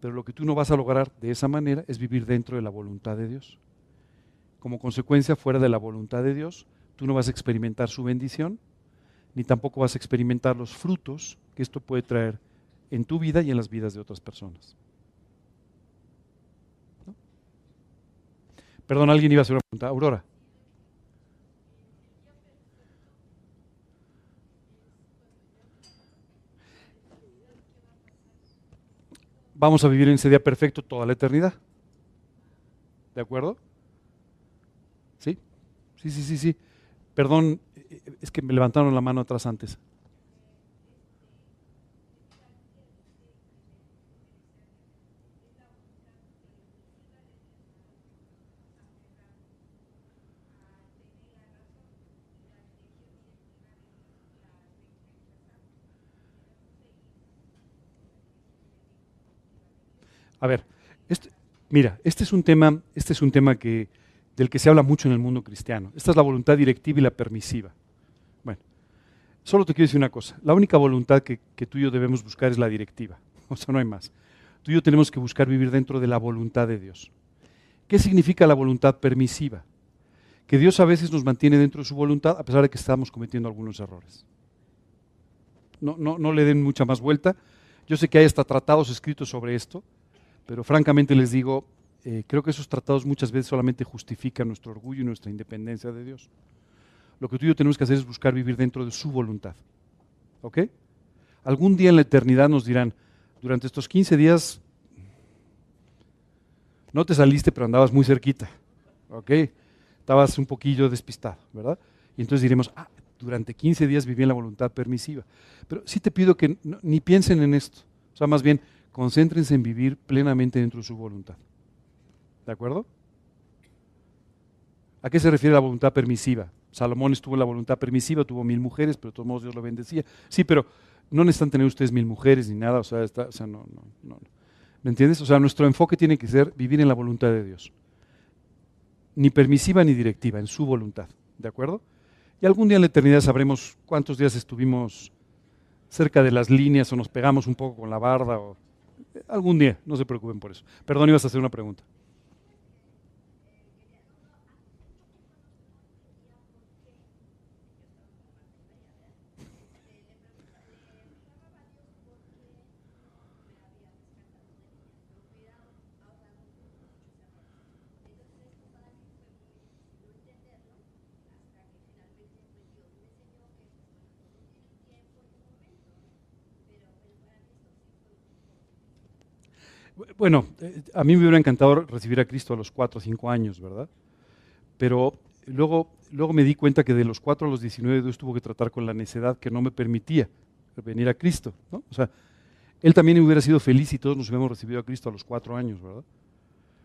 S1: pero lo que tú no vas a lograr de esa manera es vivir dentro de la voluntad de Dios como consecuencia fuera de la voluntad de Dios, tú no vas a experimentar su bendición, ni tampoco vas a experimentar los frutos que esto puede traer en tu vida y en las vidas de otras personas. Perdón, alguien iba a hacer una pregunta. Aurora. Vamos a vivir en ese día perfecto toda la eternidad. ¿De acuerdo? Sí, sí, sí, sí. Perdón, es que me levantaron la mano atrás antes. A ver, este, mira, este es un tema, este es un tema que del que se habla mucho en el mundo cristiano. Esta es la voluntad directiva y la permisiva. Bueno, solo te quiero decir una cosa. La única voluntad que, tú y yo debemos buscar es la directiva. O sea, no hay más. Tú y yo tenemos que buscar vivir dentro de la voluntad de Dios. ¿Qué significa la voluntad permisiva? Que Dios a veces nos mantiene dentro de su voluntad a pesar de que estamos cometiendo algunos errores. No, no, no le den mucha más vuelta. Yo sé que hay hasta tratados escritos sobre esto, pero francamente les digo, eh, creo que esos tratados muchas veces solamente justifican nuestro orgullo y nuestra independencia de Dios. Lo que tú y yo tenemos que hacer es buscar vivir dentro de su voluntad. ¿Ok? Algún día en la eternidad nos dirán, durante estos 15 días no te saliste, pero andabas muy cerquita. ¿Ok? Estabas un poquillo despistado, ¿verdad? Y entonces diremos, ah, durante 15 días viví en la voluntad permisiva. Pero sí te pido que ni piensen en esto. O sea, más bien, concéntrense en vivir plenamente dentro de su voluntad. ¿De acuerdo? ¿A qué se refiere la voluntad permisiva? Salomón estuvo en la voluntad permisiva, tuvo mil mujeres, pero de todos modos Dios lo bendecía. Sí, pero no necesitan tener ustedes mil mujeres ni nada, o sea, o sea no, no, no. ¿Me entiendes? O sea, nuestro enfoque tiene que ser vivir en la voluntad de Dios. Ni permisiva ni directiva, en su voluntad. ¿De acuerdo? Y algún día en la eternidad sabremos cuántos días estuvimos cerca de las líneas o nos pegamos un poco con la barda. O... Algún día, no se preocupen por eso. Perdón, ibas a hacer una pregunta. Bueno, eh, a mí me hubiera encantado recibir a Cristo a los 4 o 5 años, ¿verdad? Pero luego, luego me di cuenta que de los 4 a los 19 Dios tuvo que tratar con la necedad que no me permitía venir a Cristo, ¿no? O sea, Él también hubiera sido feliz si todos nos hubiéramos recibido a Cristo a los 4 años, ¿verdad?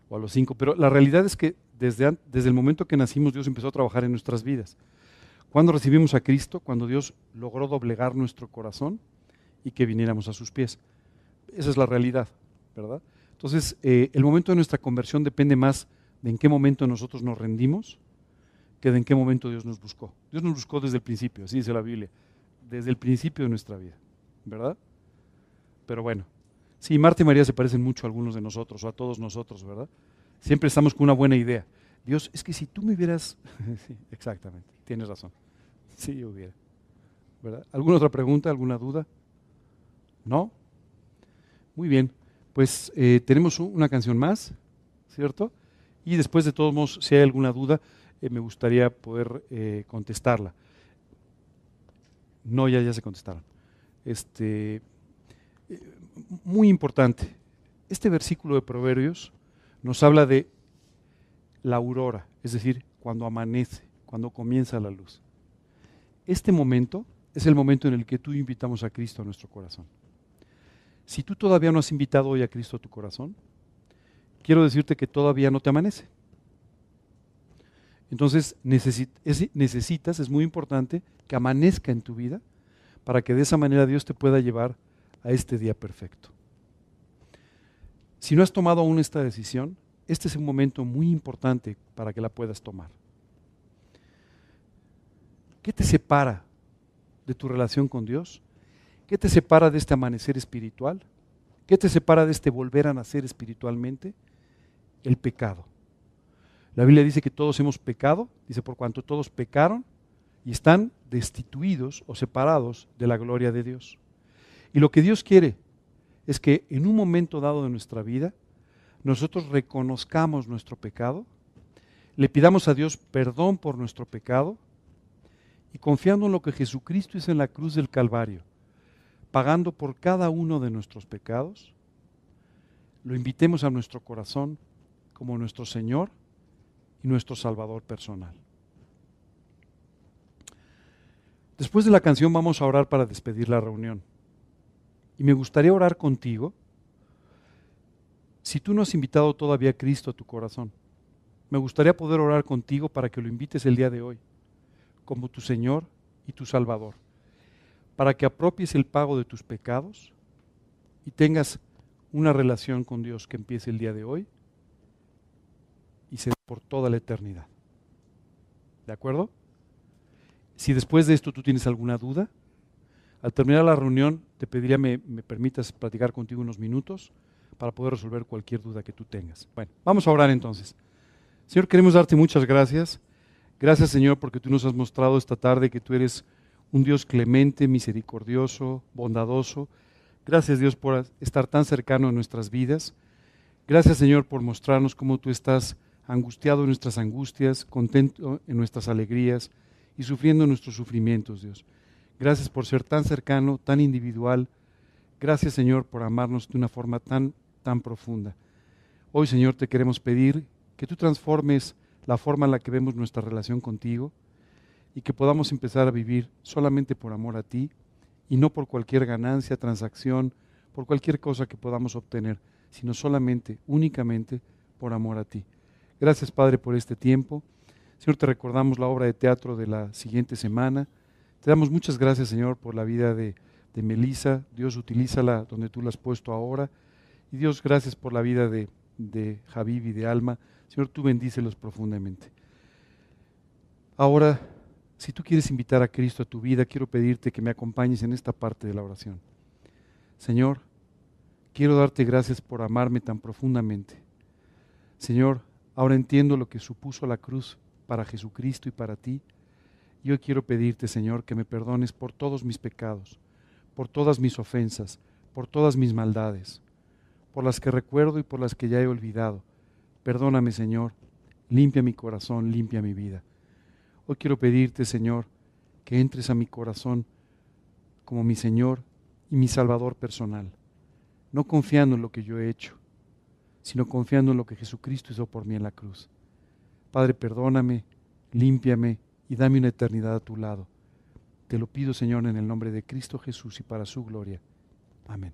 S1: O a los 5. Pero la realidad es que desde, desde el momento que nacimos Dios empezó a trabajar en nuestras vidas. Cuando recibimos a Cristo, cuando Dios logró doblegar nuestro corazón y que viniéramos a sus pies. Esa es la realidad. ¿Verdad? Entonces, eh, el momento de nuestra conversión depende más de en qué momento nosotros nos rendimos que de en qué momento Dios nos buscó. Dios nos buscó desde el principio, así dice la Biblia, desde el principio de nuestra vida, ¿verdad? Pero bueno, sí, Marta y María se parecen mucho a algunos de nosotros o a todos nosotros, ¿verdad? Siempre estamos con una buena idea. Dios, es que si tú me hubieras... sí, exactamente, tienes razón. Sí, yo hubiera. ¿Verdad? ¿Alguna otra pregunta, alguna duda? ¿No? Muy bien, pues eh, tenemos una canción más, ¿cierto? Y después de todos modos, si hay alguna duda, eh, me gustaría poder eh, contestarla. No, ya, ya se contestaron. Este, muy importante, este versículo de Proverbios nos habla de la aurora, es decir, cuando amanece, cuando comienza la luz. Este momento es el momento en el que tú invitamos a Cristo a nuestro corazón. Si tú todavía no has invitado hoy a Cristo a tu corazón, quiero decirte que todavía no te amanece. Entonces necesitas, es muy importante, que amanezca en tu vida para que de esa manera Dios te pueda llevar a este día perfecto. Si no has tomado aún esta decisión, este es un momento muy importante para que la puedas tomar. ¿Qué te separa de tu relación con Dios? ¿Qué te separa de este amanecer espiritual? ¿Qué te separa de este volver a nacer espiritualmente? El pecado. La Biblia dice que todos hemos pecado, dice por cuanto todos pecaron y están destituidos o separados de la gloria de Dios. Y lo que Dios quiere es que en un momento dado de nuestra vida nosotros reconozcamos nuestro pecado, le pidamos a Dios perdón por nuestro pecado y confiando en lo que Jesucristo hizo en la cruz del Calvario, pagando por cada uno de nuestros pecados, lo invitemos a nuestro corazón como nuestro Señor y nuestro Salvador personal. Después de la canción vamos a orar para despedir la reunión. Y me gustaría orar contigo si tú no has invitado todavía a Cristo a tu corazón. Me gustaría poder orar contigo para que lo invites el día de hoy como tu Señor y tu Salvador para que apropies el pago de tus pecados y tengas una relación con Dios que empiece el día de hoy y se por toda la eternidad. ¿De acuerdo? Si después de esto tú tienes alguna duda, al terminar la reunión te pediría me, me permitas platicar contigo unos minutos para poder resolver cualquier duda que tú tengas. Bueno, vamos a orar entonces. Señor, queremos darte muchas gracias. Gracias Señor porque tú nos has mostrado esta tarde que tú eres un Dios clemente, misericordioso, bondadoso. Gracias Dios por estar tan cercano a nuestras vidas. Gracias Señor por mostrarnos cómo tú estás angustiado en nuestras angustias, contento en nuestras alegrías y sufriendo nuestros sufrimientos, Dios. Gracias por ser tan cercano, tan individual. Gracias Señor por amarnos de una forma tan, tan profunda. Hoy Señor te queremos pedir que tú transformes la forma en la que vemos nuestra relación contigo y que podamos empezar a vivir solamente por amor a ti y no por cualquier ganancia, transacción, por cualquier cosa que podamos obtener, sino solamente, únicamente por amor a ti. Gracias Padre por este tiempo. Señor, te recordamos la obra de teatro de la siguiente semana. Te damos muchas gracias, Señor, por la vida de, de Melissa. Dios, utilízala donde tú la has puesto ahora. Y Dios, gracias por la vida de, de Javib y de Alma. Señor, tú bendícelos profundamente. Ahora si tú quieres invitar a Cristo a tu vida, quiero pedirte que me acompañes en esta parte de la oración. Señor, quiero darte gracias por amarme tan profundamente. Señor, ahora entiendo lo que supuso la cruz para Jesucristo y para ti. Yo quiero pedirte, Señor, que me perdones por todos mis pecados, por todas mis ofensas, por todas mis maldades, por las que recuerdo y por las que ya he olvidado. Perdóname, Señor, limpia mi corazón, limpia mi vida. Hoy quiero pedirte, Señor, que entres a mi corazón como mi Señor y mi Salvador personal, no confiando en lo que yo he hecho, sino confiando en lo que Jesucristo hizo por mí en la cruz. Padre, perdóname, límpiame y dame una eternidad a tu lado. Te lo pido, Señor, en el nombre de Cristo Jesús y para su gloria. Amén.